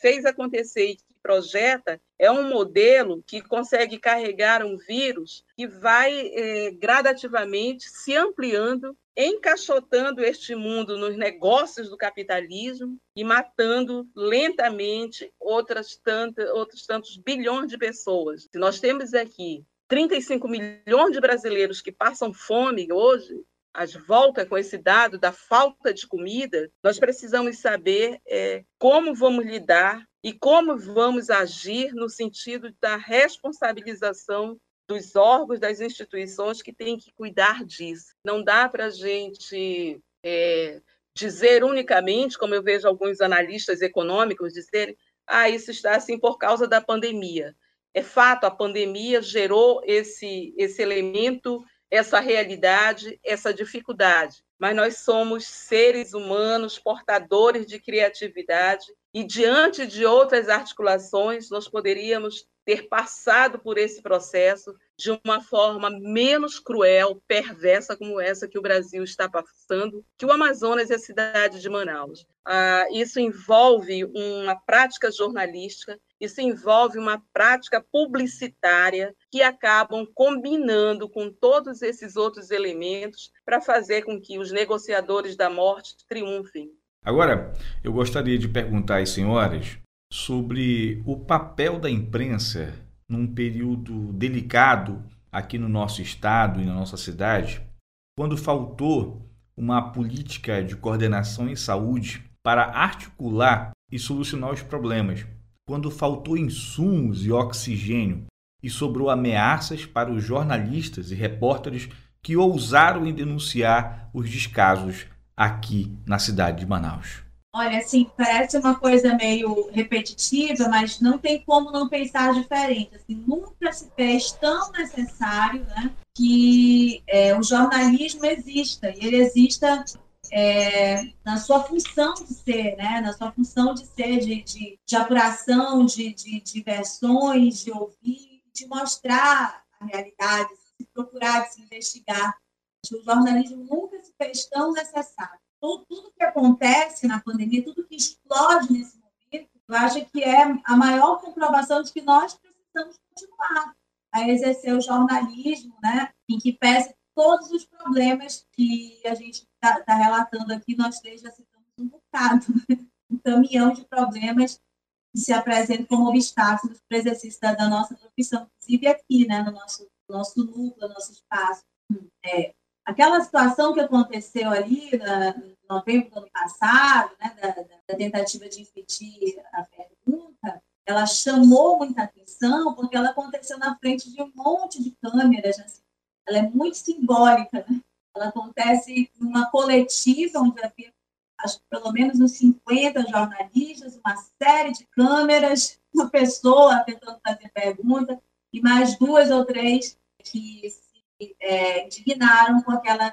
fez acontecer e que projeta é um modelo que consegue carregar um vírus que vai eh, gradativamente se ampliando, encaixotando este mundo nos negócios do capitalismo e matando lentamente outras tantas, outros tantos bilhões de pessoas. Se nós temos aqui 35 milhões de brasileiros que passam fome hoje, as voltas com esse dado da falta de comida, nós precisamos saber é, como vamos lidar e como vamos agir no sentido da responsabilização dos órgãos, das instituições que têm que cuidar disso. Não dá para a gente é, dizer unicamente, como eu vejo alguns analistas econômicos dizerem, ah, isso está assim por causa da pandemia. É fato, a pandemia gerou esse, esse elemento essa realidade, essa dificuldade. Mas nós somos seres humanos portadores de criatividade e, diante de outras articulações, nós poderíamos ter passado por esse processo de uma forma menos cruel, perversa como essa que o Brasil está passando, que o Amazonas e a cidade de Manaus. Ah, isso envolve uma prática jornalística, isso envolve uma prática publicitária que acabam combinando com todos esses outros elementos para fazer com que os negociadores da morte triunfem. Agora, eu gostaria de perguntar às senhoras sobre o papel da imprensa num período delicado aqui no nosso estado e na nossa cidade, quando faltou uma política de coordenação em saúde para articular e solucionar os problemas, quando faltou insumos e oxigênio e sobrou ameaças para os jornalistas e repórteres que ousaram em denunciar os descasos aqui na cidade de Manaus. Olha, assim, parece uma coisa meio repetitiva, mas não tem como não pensar diferente. Assim, nunca se fez tão necessário né, que é, o jornalismo exista, e ele exista é, na sua função de ser, né, na sua função de ser, de, de, de apuração, de, de, de versões, de ouvir, de mostrar a realidade, de procurar, de se investigar. O jornalismo nunca se fez tão necessário tudo, tudo que acontece na pandemia, tudo que explode nesse momento, eu acho que é a maior comprovação de que nós precisamos continuar a exercer o jornalismo, né, em que pese todos os problemas que a gente está tá relatando aqui, nós três já citamos um bocado, né? um caminhão de problemas que se apresentam como obstáculos para o exercício da, da, nossa profissão, inclusive aqui, né, no nosso, nosso núcleo, no nosso espaço. É, aquela situação que aconteceu ali na, novembro do ano passado, né, da, da, tentativa de impedir a pergunta, ela chamou muita atenção porque ela aconteceu na frente de um monte de câmeras. Assim. Ela é muito simbólica. Né? Ela acontece numa coletiva onde havia, acho pelo menos uns 50 jornalistas, uma série de câmeras, uma pessoa tentando fazer pergunta e mais duas ou três que é, indignaram com aquela,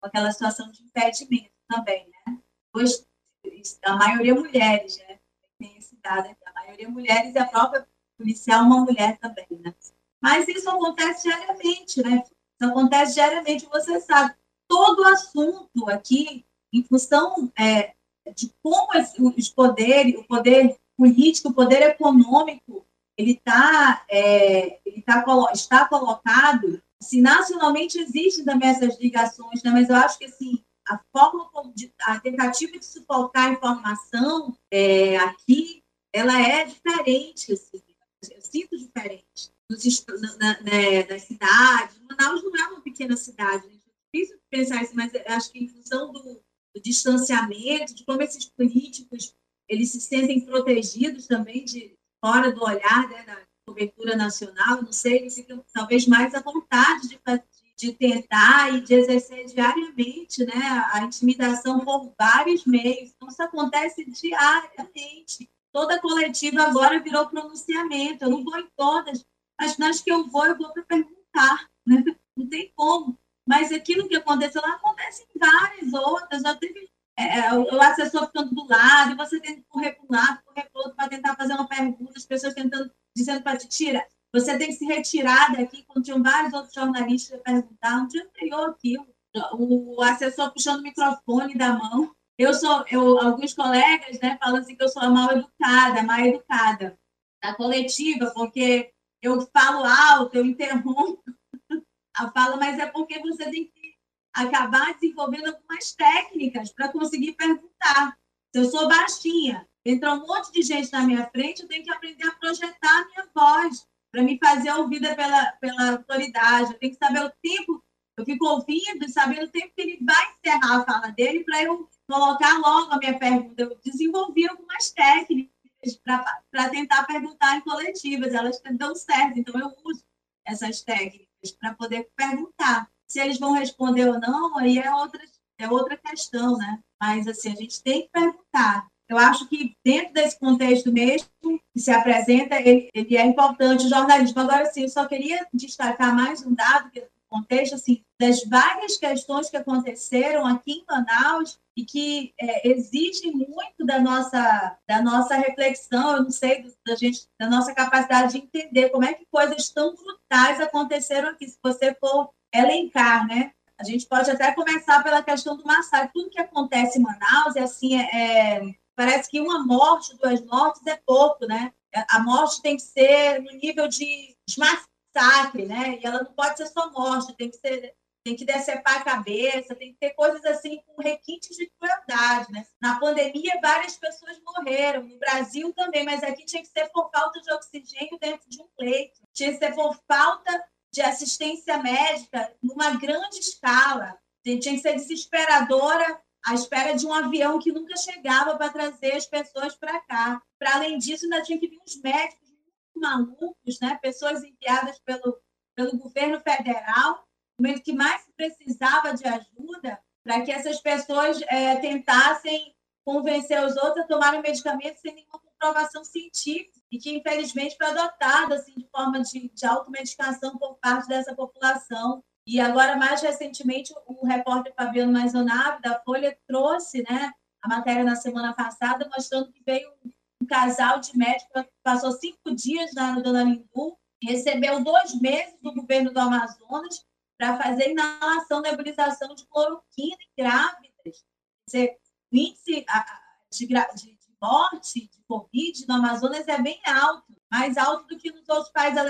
com aquela situação de impedimento também, né? Pois a maioria mulheres, né? Tem esse dado aqui, a maioria mulheres e a própria policial uma mulher também, né? Mas isso acontece diariamente, né? Isso acontece diariamente, você sabe. Todo assunto aqui, em função é, de como os poderes, o poder político, o poder econômico, ele, tá, é, ele tá, está colocado, assim, nacionalmente existem também essas ligações, né? mas eu acho que assim, a forma como de, a tentativa de suportar a informação é, aqui, ela é diferente, assim, eu sinto diferente nos, na, né, nas cidades. Manaus não é uma pequena cidade, é difícil pensar isso, mas acho que em função do, do distanciamento, de como esses políticos eles se sentem protegidos também de fora do olhar né, da cobertura nacional, não sei, eles ficam talvez mais à vontade de, de tentar e de exercer diariamente né, a intimidação por vários meios. Então, isso acontece diariamente. Toda coletiva agora virou pronunciamento. Eu não vou em todas, mas nas que eu vou, eu vou para perguntar. Né? Não tem como. Mas aquilo que aconteceu lá acontece em várias outras. Já teve é, é o assessor ficando do lado, você tendo que correr para um lado, correr para outro para tentar fazer uma pergunta, as pessoas tentando, dizendo para te tirar você tem que se retirar daqui, quando tinham vários outros jornalistas a perguntar, um dia anterior aquilo, o assessor puxando o microfone da mão. Eu sou, eu, alguns colegas né, falam assim que eu sou a mal educada, a mal educada da coletiva, porque eu falo alto, eu interrompo a fala, mas é porque você tem que acabar desenvolvendo algumas técnicas para conseguir perguntar. Se eu sou baixinha, entra um monte de gente na minha frente, eu tenho que aprender a projetar a minha voz para me fazer ouvida pela, pela autoridade. Eu tenho que saber o tempo, eu fico ouvindo e sabendo o tempo que ele vai encerrar a fala dele para eu colocar logo a minha pergunta. Eu desenvolvi algumas técnicas para tentar perguntar em coletivas, elas dão certo, então eu uso essas técnicas para poder perguntar. Se eles vão responder ou não, aí é outra, é outra questão, né? Mas assim, a gente tem que perguntar. Eu acho que dentro desse contexto mesmo que se apresenta, ele, ele é importante o jornalismo. Agora, sim, eu só queria destacar mais um dado que contexto assim das várias questões que aconteceram aqui em Manaus e que é, exigem muito da nossa da nossa reflexão, eu não sei da gente da nossa capacidade de entender como é que coisas tão brutais aconteceram aqui. Se você for elencar, né? A gente pode até começar pela questão do massacre. Tudo que acontece em Manaus é assim é, é parece que uma morte, duas mortes é pouco, né? A morte tem que ser no nível de massacre, né? E ela não pode ser só morte, tem que ser tem que decepar a cabeça, tem que ter coisas assim com requintes de crueldade, né? Na pandemia, várias pessoas morreram, no Brasil também, mas aqui tinha que ser por falta de oxigênio dentro de um leito, tinha que ser por falta de assistência médica numa grande escala, tinha que ser desesperadora à espera de um avião que nunca chegava para trazer as pessoas para cá. Para além disso, ainda tinha que vir uns médicos malucos, né? pessoas enviadas pelo, pelo governo federal, no momento que mais precisava de ajuda, para que essas pessoas é, tentassem convencer os outros a tomarem medicamentos sem nenhuma comprovação científica e que, infelizmente, foi adotado assim, de forma de, de automedicação por parte dessa população. E agora, mais recentemente, o repórter Fabiano Maisonave, da Folha, trouxe né, a matéria na semana passada, mostrando que veio um, casal de médicos, passou cinco dias no Dona Lindu, recebeu dois meses do governo do Amazonas para fazer inalação, nebulização de cloroquina em grávidas. Dizer, o índice de, de, morte de Covid no Amazonas é bem alto, mais alto do que nos outros países,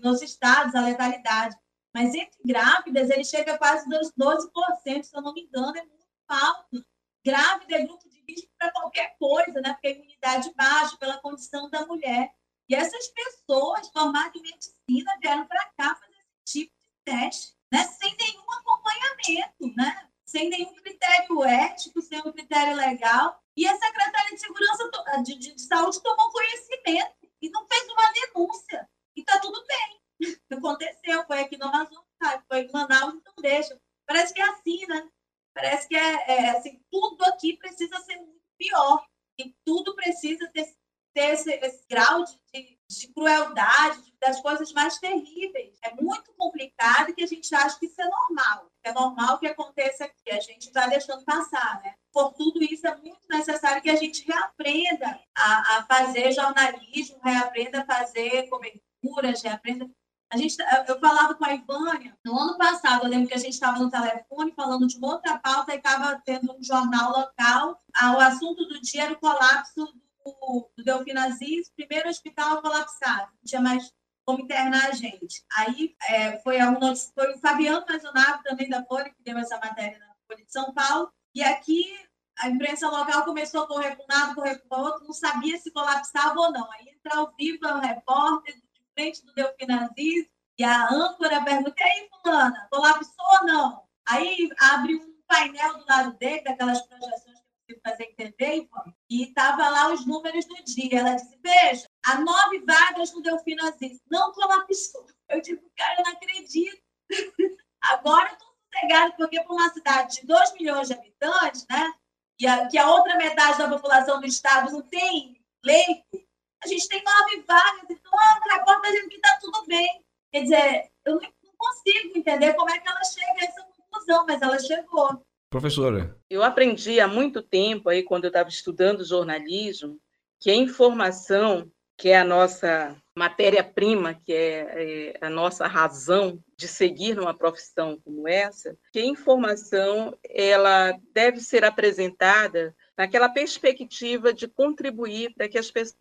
nos estados, a letalidade. Mas entre grávidas, ele chega a quase 12%, se eu não me engano, é muito alto. Grávida é grupo de risco para qualquer coisa, né? Porque a imunidade baixa, pela condição da mulher. E essas pessoas formadas em medicina vieram para cá fazer esse tipo de teste, né? Sem nenhum acompanhamento, né? sem nenhum critério ético, sem um critério legal. E a secretária de Segurança de, de, de Saúde tomou conhecimento e não fez uma denúncia. E está tudo bem. Aconteceu, foi aqui no Amazonas, foi em Manaus, então deixa. Parece que é assim, né? Parece que é, é assim, tudo aqui precisa ser muito pior. E tudo precisa ter, ter esse, esse grau de, de, de crueldade, das coisas mais terríveis. É muito complicado que a gente acha que isso é normal é normal que aconteça aqui, a gente está deixando passar, né? Por tudo isso, é muito necessário que a gente reaprenda a, a fazer jornalismo, reaprenda a fazer coberturas, reaprenda. A gente, eu falava com a Ivânia, no ano passado, eu lembro que a gente estava no telefone falando de uma outra pauta e estava tendo um jornal local. O assunto do dia era o colapso do, do Delfim Aziz, primeiro hospital colapsado. Não tinha mais como internar a gente. Aí é, foi, a, foi o Fabiano Maisonavo, também da Folha, que deu essa matéria na Folha de São Paulo. E aqui a imprensa local começou a correr para um lado, correr para o outro, não sabia se colapsava ou não. Aí entra ao vivo o repórter frente do Delfim Aziz, e a âncora pergunta, e aí, fulana, colapsou ou não? Aí abre um painel do lado dele, daquelas projeções que eu consigo fazer em TV, e estava lá os números do dia. Ela disse, veja, Há nove vagas no Delfino Aziz. Não colapsou. Eu digo, cara, eu não acredito. Agora eu estou sossegado, porque para uma cidade de 2 milhões de habitantes, né? E a, que a outra metade da população do estado não tem leito, a gente tem nove vagas. Então, ah, o repórter está dizendo que está tudo bem. Quer dizer, eu não, não consigo entender como é que ela chega a essa conclusão, mas ela chegou. Professora. Eu aprendi há muito tempo, aí, quando eu estava estudando jornalismo, que a informação que é a nossa matéria-prima, que é, é, a nossa razão de seguir numa profissão como essa, que a informação ela deve ser apresentada naquela perspectiva de contribuir para que as pessoas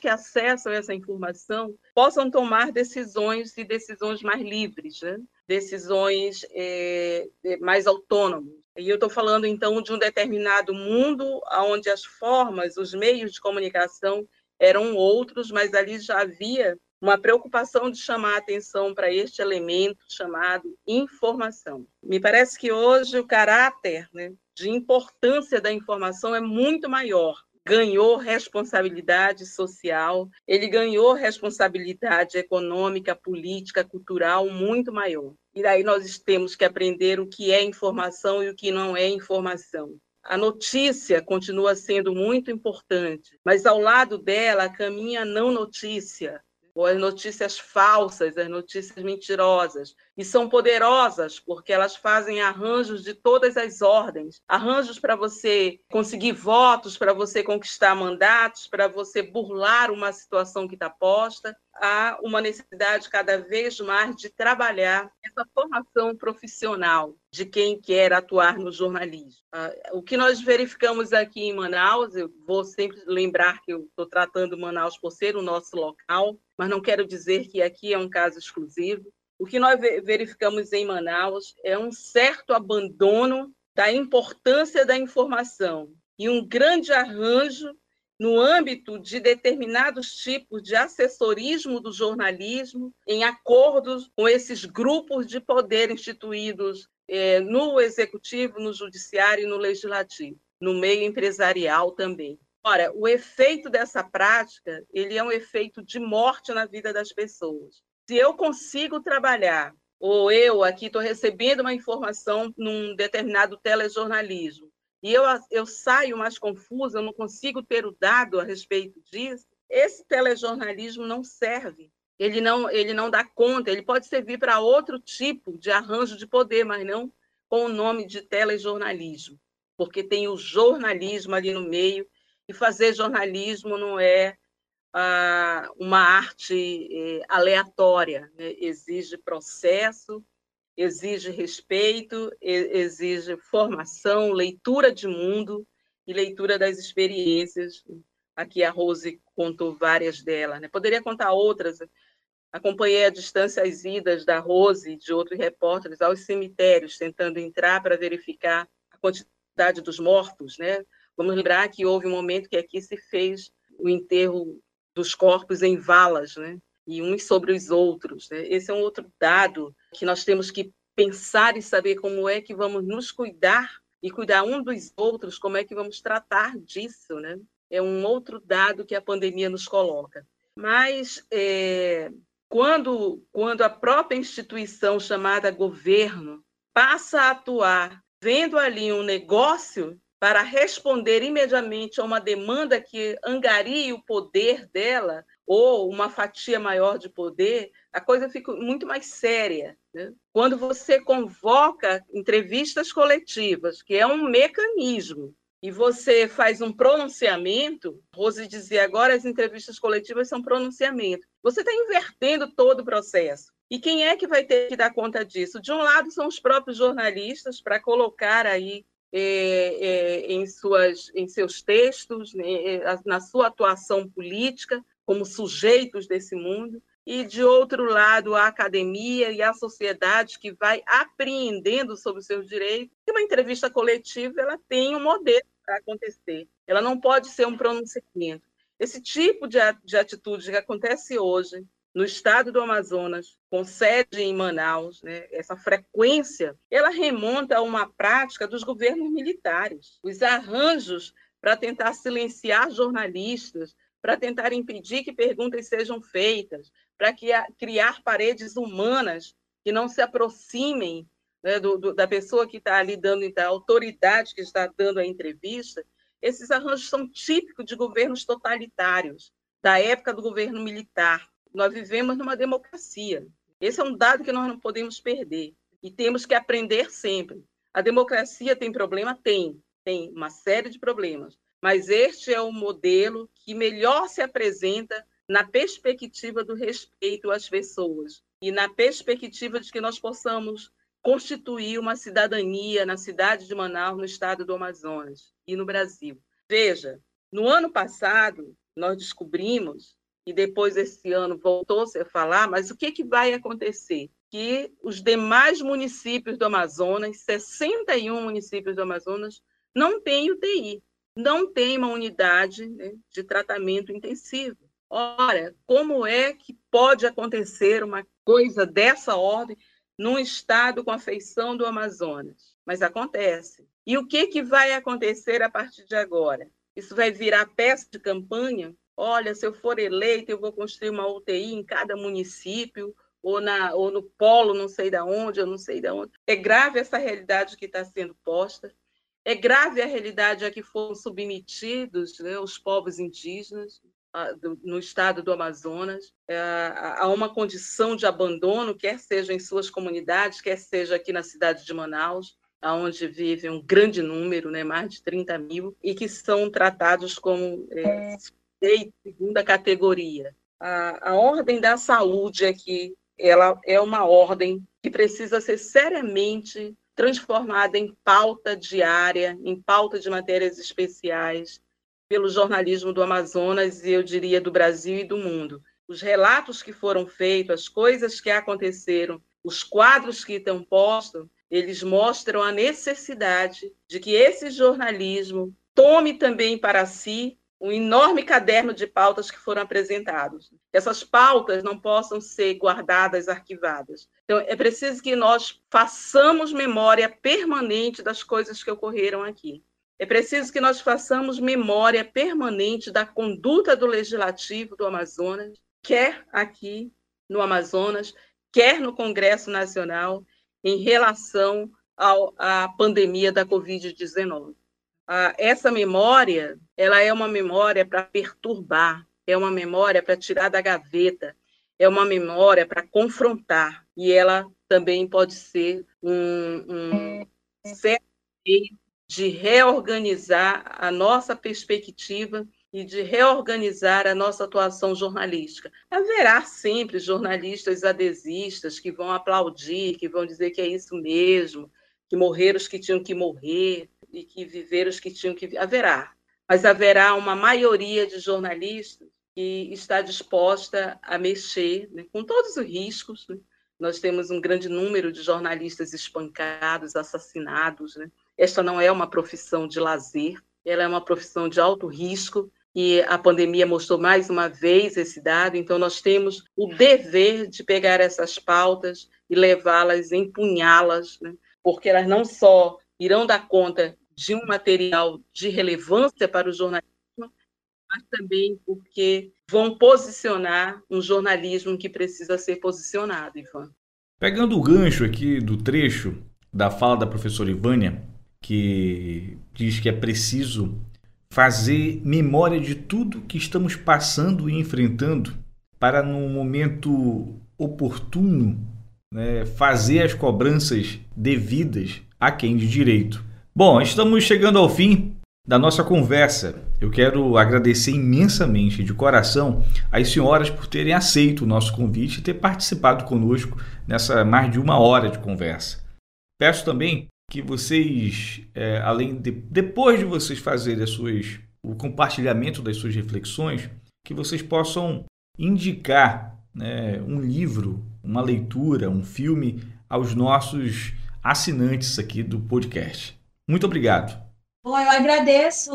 que acessam essa informação possam tomar decisões e decisões mais livres, né? decisões é, é mais autônomas. E eu estou falando então de um determinado mundo onde as formas, os meios de comunicação eram outros, mas ali já havia uma preocupação de chamar a atenção para este elemento chamado informação. Me parece que hoje o caráter né, de importância da informação é muito maior. Ganhou responsabilidade social, ele ganhou responsabilidade econômica, política, cultural muito maior. E daí nós temos que aprender o que é informação e o que não é informação. A notícia continua sendo muito importante, mas ao lado dela caminha a não notícia, ou as notícias falsas, as notícias mentirosas, e são poderosas porque elas fazem arranjos de todas as ordens, arranjos para você conseguir votos, para você conquistar mandatos, para você burlar uma situação que está posta. Há uma necessidade cada vez mais de trabalhar essa formação profissional de quem quer atuar no jornalismo. Ah, o que nós verificamos aqui em Manaus, eu vou sempre lembrar que eu estou tratando Manaus por ser o nosso local, mas não quero dizer que aqui é um caso exclusivo. O que nós verificamos em Manaus é um certo abandono da importância da informação e um grande arranjo no âmbito de determinados tipos de assessorismo do jornalismo, em acordos com esses grupos de poder instituídos eh, no executivo, no judiciário e no legislativo, no meio empresarial também. Ora, o efeito dessa prática, ele é um efeito de morte na vida das pessoas. Se eu consigo trabalhar, ou eu aqui estou recebendo uma informação num determinado telejornalismo, e eu, eu saio mais confusa, eu não consigo ter o dado a respeito disso, esse telejornalismo não serve. Ele não, ele não dá conta, ele pode servir para outro tipo de arranjo de poder, mas não com o nome de telejornalismo, porque tem o jornalismo ali no meio, e fazer jornalismo não é ah, uma arte eh, aleatória, né? exige processo, exige respeito, exige formação, leitura de mundo e leitura das experiências. Aqui a Rose contou várias delas. Né? Poderia contar outras. Acompanhei à distância as idas da Rose e de outros repórteres aos cemitérios, tentando entrar para verificar a quantidade dos mortos. Né? Vamos lembrar que houve um momento que aqui se fez o enterro dos corpos em valas, né? e uns sobre os outros. Né? Esse é um outro dado que nós temos que pensar e saber como é que vamos nos cuidar e cuidar um dos outros, como é que vamos tratar disso, né? É um outro dado que a pandemia nos coloca. Mas é, quando, quando a própria instituição chamada governo passa a atuar vendo ali um negócio para responder imediatamente a uma demanda que angarie o poder dela ou uma fatia maior de poder, a coisa fica muito mais séria. Né? Quando você convoca entrevistas coletivas, que é um mecanismo, e você faz um pronunciamento, Rose dizia agora as entrevistas coletivas são pronunciamento. Você está invertendo todo o processo. E quem é que vai ter que dar conta disso? De um lado são os próprios jornalistas para colocar aí é, é, em, suas, em seus textos, né, é, na sua atuação política, como sujeitos desse mundo, e de outro lado a academia e a sociedade que vai apreendendo sobre os seus direitos. E uma entrevista coletiva ela tem um modelo para acontecer. Ela não pode ser um pronunciamento. Esse tipo de, de atitude que acontece hoje no estado do Amazonas, com sede em Manaus, né, essa frequência, ela remonta a uma prática dos governos militares. Os arranjos para tentar silenciar jornalistas, para tentar impedir que perguntas sejam feitas, para criar paredes humanas que não se aproximem né, do, do, da pessoa que está ali dando, da autoridade que está dando a entrevista, esses arranjos são típicos de governos totalitários, da época do governo militar. Nós vivemos numa democracia. Esse é um dado que nós não podemos perder e temos que aprender sempre. A democracia tem problema? Tem, tem uma série de problemas mas este é o modelo que melhor se apresenta na perspectiva do respeito às pessoas e na perspectiva de que nós possamos constituir uma cidadania na cidade de Manaus, no estado do Amazonas e no Brasil. Veja, no ano passado, nós descobrimos, e depois esse ano voltou-se a falar, mas o que, que vai acontecer? Que os demais municípios do Amazonas, 61 municípios do Amazonas, não têm UTI não tem uma unidade né, de tratamento intensivo. Ora, como é que pode acontecer uma coisa dessa ordem num estado com a feição do Amazonas? Mas acontece. E o que, que vai acontecer a partir de agora? Isso vai virar peça de campanha? Olha, se eu for eleito, eu vou construir uma UTI em cada município, ou, na, ou no polo, não sei de onde, eu não sei de onde. É grave essa realidade que está sendo posta. É grave a realidade a que foram submetidos né, os povos indígenas no estado do Amazonas é, a uma condição de abandono, quer seja em suas comunidades, quer seja aqui na cidade de Manaus, onde vive um grande número, né, mais de 30 mil, e que são tratados como é, segunda categoria. A, a ordem da saúde aqui ela é uma ordem que precisa ser seriamente transformada em pauta diária, em pauta de matérias especiais, pelo jornalismo do Amazonas e eu diria do Brasil e do mundo. Os relatos que foram feitos, as coisas que aconteceram, os quadros que estão postos, eles mostram a necessidade de que esse jornalismo tome também para si um enorme caderno de pautas que foram apresentados. Essas pautas não possam ser guardadas, arquivadas. Então, é preciso que nós façamos memória permanente das coisas que ocorreram aqui. É preciso que nós façamos memória permanente da conduta do legislativo do Amazonas, quer aqui no Amazonas, quer no Congresso Nacional, em relação ao, à pandemia da Covid-19. Essa memória, ela é uma memória para perturbar, é uma memória para tirar da gaveta, é uma memória para confrontar, e ela também pode ser um, um certo de reorganizar a nossa perspectiva e de reorganizar a nossa atuação jornalística. Haverá sempre jornalistas adesistas que vão aplaudir, que vão dizer que é isso mesmo, que morreram os que tinham que morrer e que viveram os que tinham que. Haverá. Mas haverá uma maioria de jornalistas que está disposta a mexer né, com todos os riscos. Né? Nós temos um grande número de jornalistas espancados, assassinados. Né? Esta não é uma profissão de lazer, ela é uma profissão de alto risco e a pandemia mostrou mais uma vez esse dado, então nós temos o dever de pegar essas pautas e levá-las, empunhá-las, né? porque elas não só irão dar conta de um material de relevância para o jornalismo, mas também porque vão posicionar um jornalismo que precisa ser posicionado, Ivan. Pegando o gancho aqui do trecho da fala da professora Ivânia, que diz que é preciso fazer memória de tudo que estamos passando e enfrentando para, no momento oportuno, né, fazer as cobranças devidas a quem de direito. Bom, estamos chegando ao fim da nossa conversa. Eu quero agradecer imensamente, de coração, as senhoras por terem aceito o nosso convite e ter participado conosco nessa mais de uma hora de conversa. Peço também que vocês, é, além de depois de vocês fazerem as suas, o compartilhamento das suas reflexões, que vocês possam indicar né, um livro, uma leitura, um filme aos nossos assinantes aqui do podcast. Muito obrigado. Bom, eu agradeço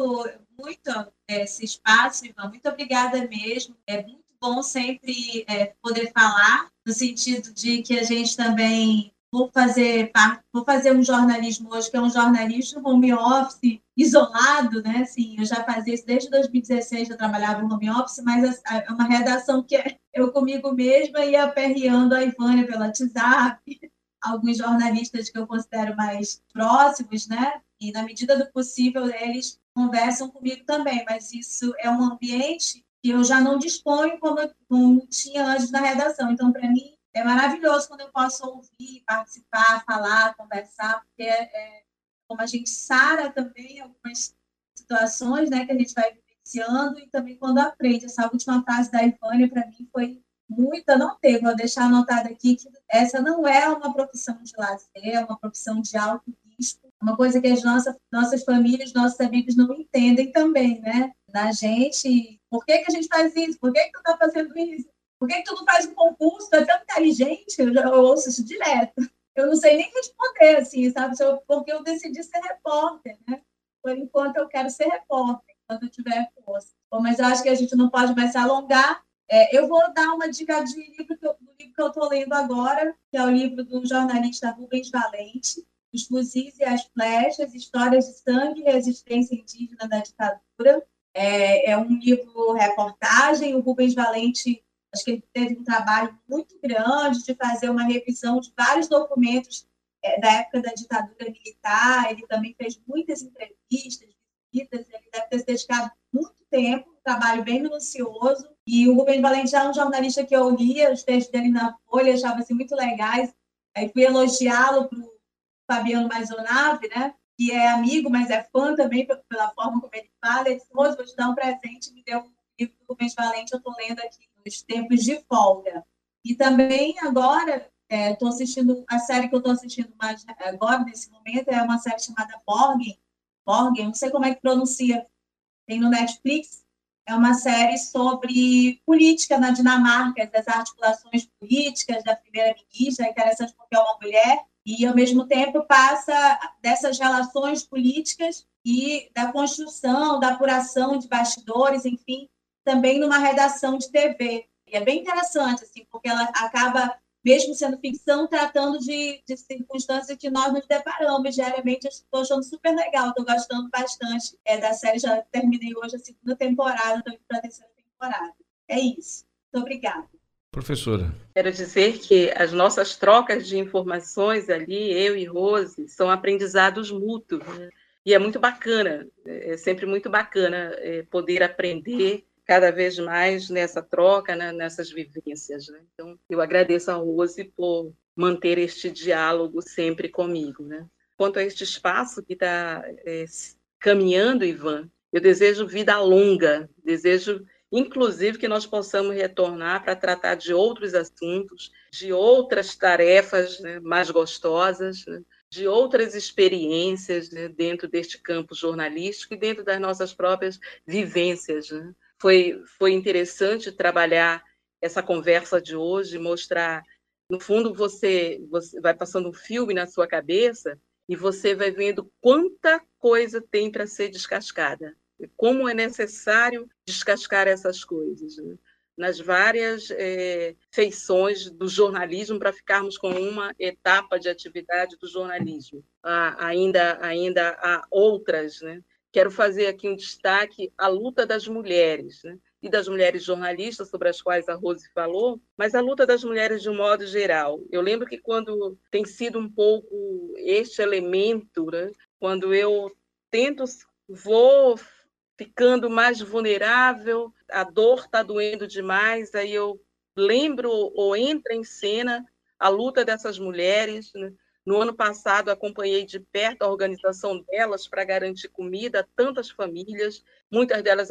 muito esse espaço, Ivan. Muito obrigada mesmo. É muito bom sempre é, poder falar, no sentido de que a gente também vou fazer vou fazer um jornalismo hoje que é um jornalismo home office isolado, né? Assim, eu já fazia isso desde 2016, eu trabalhava no home office, mas é uma redação que é eu comigo mesma e aperreando a Ivânia pelo WhatsApp, alguns jornalistas que eu considero mais próximos, né? E na medida do possível eles conversam comigo também, mas isso é um ambiente que eu já não disponho como, como tinha antes na redação. Então, para mim, é maravilhoso quando eu posso ouvir, participar, falar, conversar, porque é, é como a gente sara também algumas situações né, que a gente vai vivenciando e também quando aprende. Essa última frase da Ivânia, para mim, foi muita, não teve, vou deixar anotado aqui que essa não é uma profissão de lazer, é uma profissão de alto risco, uma coisa que as nossas, nossas famílias, nossos amigos não entendem também, né? Da gente, por que, que a gente faz isso? Por que, que tu está fazendo isso? Por que, que tu não faz um concurso? Tu é tão inteligente, eu já ouço isso direto. Eu não sei nem responder, assim, sabe? Porque eu decidi ser repórter, né? Por enquanto eu quero ser repórter, quando eu tiver força. Bom, mas eu acho que a gente não pode mais se alongar. É, eu vou dar uma dica de livro que eu, do livro que eu estou lendo agora, que é o livro do jornalista Rubens Valente, Os Fuzis e as Flechas, Histórias de Sangue e Resistência Indígena da Ditadura. É, é um livro reportagem, o Rubens Valente Acho que ele teve um trabalho muito grande de fazer uma revisão de vários documentos é, da época da ditadura militar. Ele também fez muitas entrevistas, visitas. Ele deve ter se dedicado muito tempo, trabalho bem minucioso. E o Rubens Valente já é um jornalista que eu lia os textos dele na Folha, achava assim, muito legais. Aí fui elogiá-lo para o Fabiano Maisonave, né? que é amigo, mas é fã também pela forma como ele fala. Ele disse, vou te dar um presente, me deu um livro do Rubens Valente, eu estou lendo aqui nos tempos de folga. E também agora estou é, assistindo a série que eu estou assistindo mais agora nesse momento é uma série chamada Borgen. Borgen, não sei como é que pronuncia. Tem no Netflix. É uma série sobre política na Dinamarca, das articulações políticas da primeira-ministra, é interessante porque é uma mulher, e ao mesmo tempo passa dessas relações políticas e da construção, da apuração de bastidores, enfim, também numa redação de TV. E é bem interessante, assim, porque ela acaba, mesmo sendo ficção, tratando de, de circunstâncias que nós nos deparamos diariamente. Estou achando super legal, estou gostando bastante é, da série. Já terminei hoje a segunda temporada, estou indo para a terceira temporada. É isso. Muito obrigada. Professora. Quero dizer que as nossas trocas de informações ali, eu e Rose, são aprendizados mútuos. Né? E é muito bacana, é sempre muito bacana é, poder aprender cada vez mais nessa troca, né, nessas vivências. Né? Então, eu agradeço a Rose por manter este diálogo sempre comigo. Né? Quanto a este espaço que está é, caminhando, Ivan, eu desejo vida longa, desejo inclusive que nós possamos retornar para tratar de outros assuntos, de outras tarefas né, mais gostosas, né, de outras experiências né, dentro deste campo jornalístico e dentro das nossas próprias vivências. Né. Foi, foi interessante trabalhar essa conversa de hoje, mostrar, no fundo, você, você vai passando um filme na sua cabeça e você vai vendo quanta coisa tem para ser descascada como é necessário descascar essas coisas. Né? nas várias é, feições do jornalismo para ficarmos com uma etapa de atividade do jornalismo. Há, ainda, ainda há outras. Né? Quero fazer aqui um destaque à luta das mulheres. Né? e das mulheres jornalistas, sobre as quais a Rose falou, mas a luta das mulheres de um modo geral. Eu lembro que quando tem sido um pouco este elemento, né, quando eu tento, vou ficando mais vulnerável, a dor está doendo demais, aí eu lembro ou entra em cena a luta dessas mulheres. Né? No ano passado, acompanhei de perto a organização delas para garantir comida a tantas famílias. Muitas delas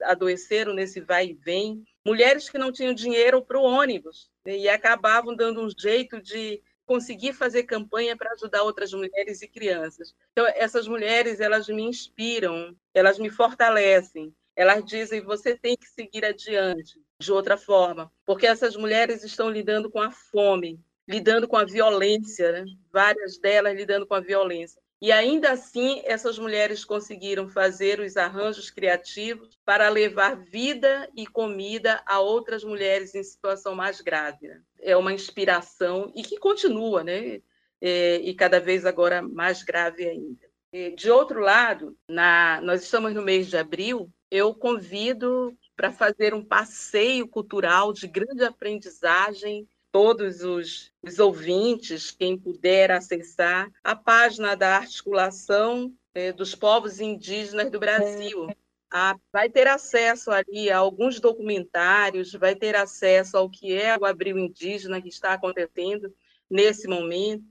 adoeceram nesse vai e vem. Mulheres que não tinham dinheiro para o ônibus né? e acabavam dando um jeito de conseguir fazer campanha para ajudar outras mulheres e crianças. Então, essas mulheres, elas me inspiram, elas me fortalecem. Elas dizem, você tem que seguir adiante de outra forma, porque essas mulheres estão lidando com a fome, lidando com a violência, né? várias delas lidando com a violência. E ainda assim, essas mulheres conseguiram fazer os arranjos criativos para levar vida e comida a outras mulheres em situação mais grave. Né? É uma inspiração e que continua, né? É, e cada vez agora mais grave ainda. De outro lado, na, nós estamos no mês de abril, eu convido para fazer um passeio cultural de grande aprendizagem todos os, os ouvintes, quem puder acessar, a página da articulação é, dos povos indígenas do Brasil. Ah, vai ter acesso ali a alguns documentários, vai ter acesso ao que é o Abril Indígena que está acontecendo nesse momento,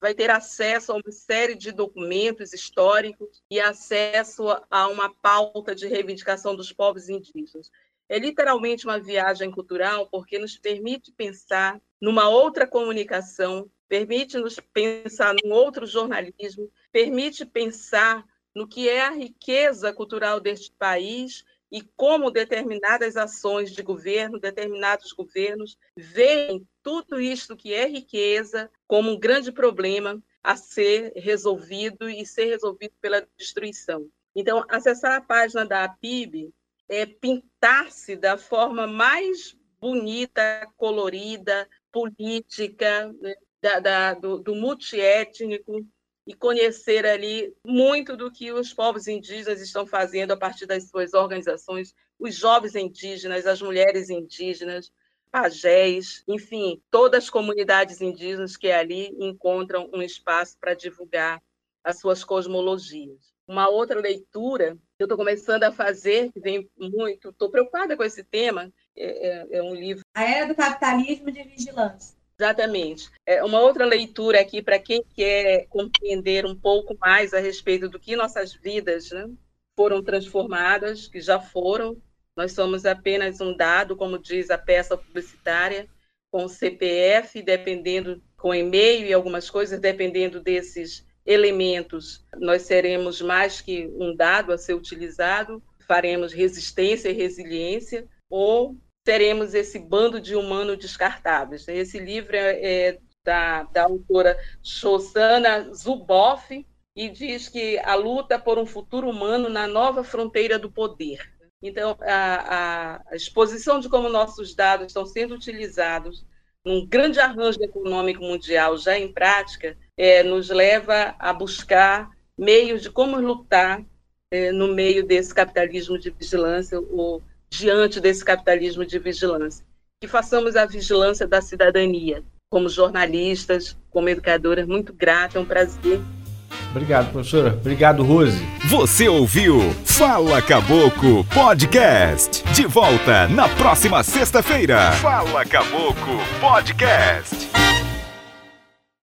vai ter acesso a uma série de documentos históricos e acesso a uma pauta de reivindicação dos povos indígenas. É literalmente uma viagem cultural porque nos permite pensar numa outra comunicação, permite nos pensar num outro jornalismo, permite pensar no que é a riqueza cultural deste país e como determinadas ações de governo, determinados governos veem tudo isto que é riqueza como um grande problema a ser resolvido e ser resolvido pela destruição. Então, acessar a página da APIB é, pintar-se da forma mais bonita, colorida, política, né, da, da, do, do multiétnico, e conhecer ali muito do que os povos indígenas estão fazendo a partir das suas organizações, os jovens indígenas, as mulheres indígenas, pajés, enfim, todas as comunidades indígenas que ali encontram um espaço para divulgar as suas cosmologias. Uma outra leitura eu estou começando a fazer, que vem muito, estou preocupada com esse tema, é, é, é, um livro. A Era do Capitalismo de Vigilância. Exatamente. É uma outra leitura aqui para quem quer compreender um pouco mais a respeito do que nossas vidas né, foram transformadas, que já foram. Nós somos apenas um dado, como diz a peça publicitária, com CPF, dependendo, com e-mail e algumas coisas, dependendo desses elementos, nós seremos mais que um dado a ser utilizado, faremos resistência e resiliência, ou teremos esse bando de humanos descartáveis. Esse livro é, é da, da autora Shoshana Zuboff e diz que a luta por um futuro humano na nova fronteira do poder. Então, a, a exposição de como nossos dados estão sendo utilizados num grande arranjo econômico mundial já em prática, é, nos leva a buscar meios de como lutar é, no meio desse capitalismo de vigilância ou diante desse capitalismo de vigilância. Que façamos a vigilância da cidadania. Como jornalistas, como educadoras, muito grata, é um prazer Obrigado, professora. Obrigado, Rose. Você ouviu Fala Caboclo Podcast. De volta na próxima sexta-feira. Fala Caboclo Podcast.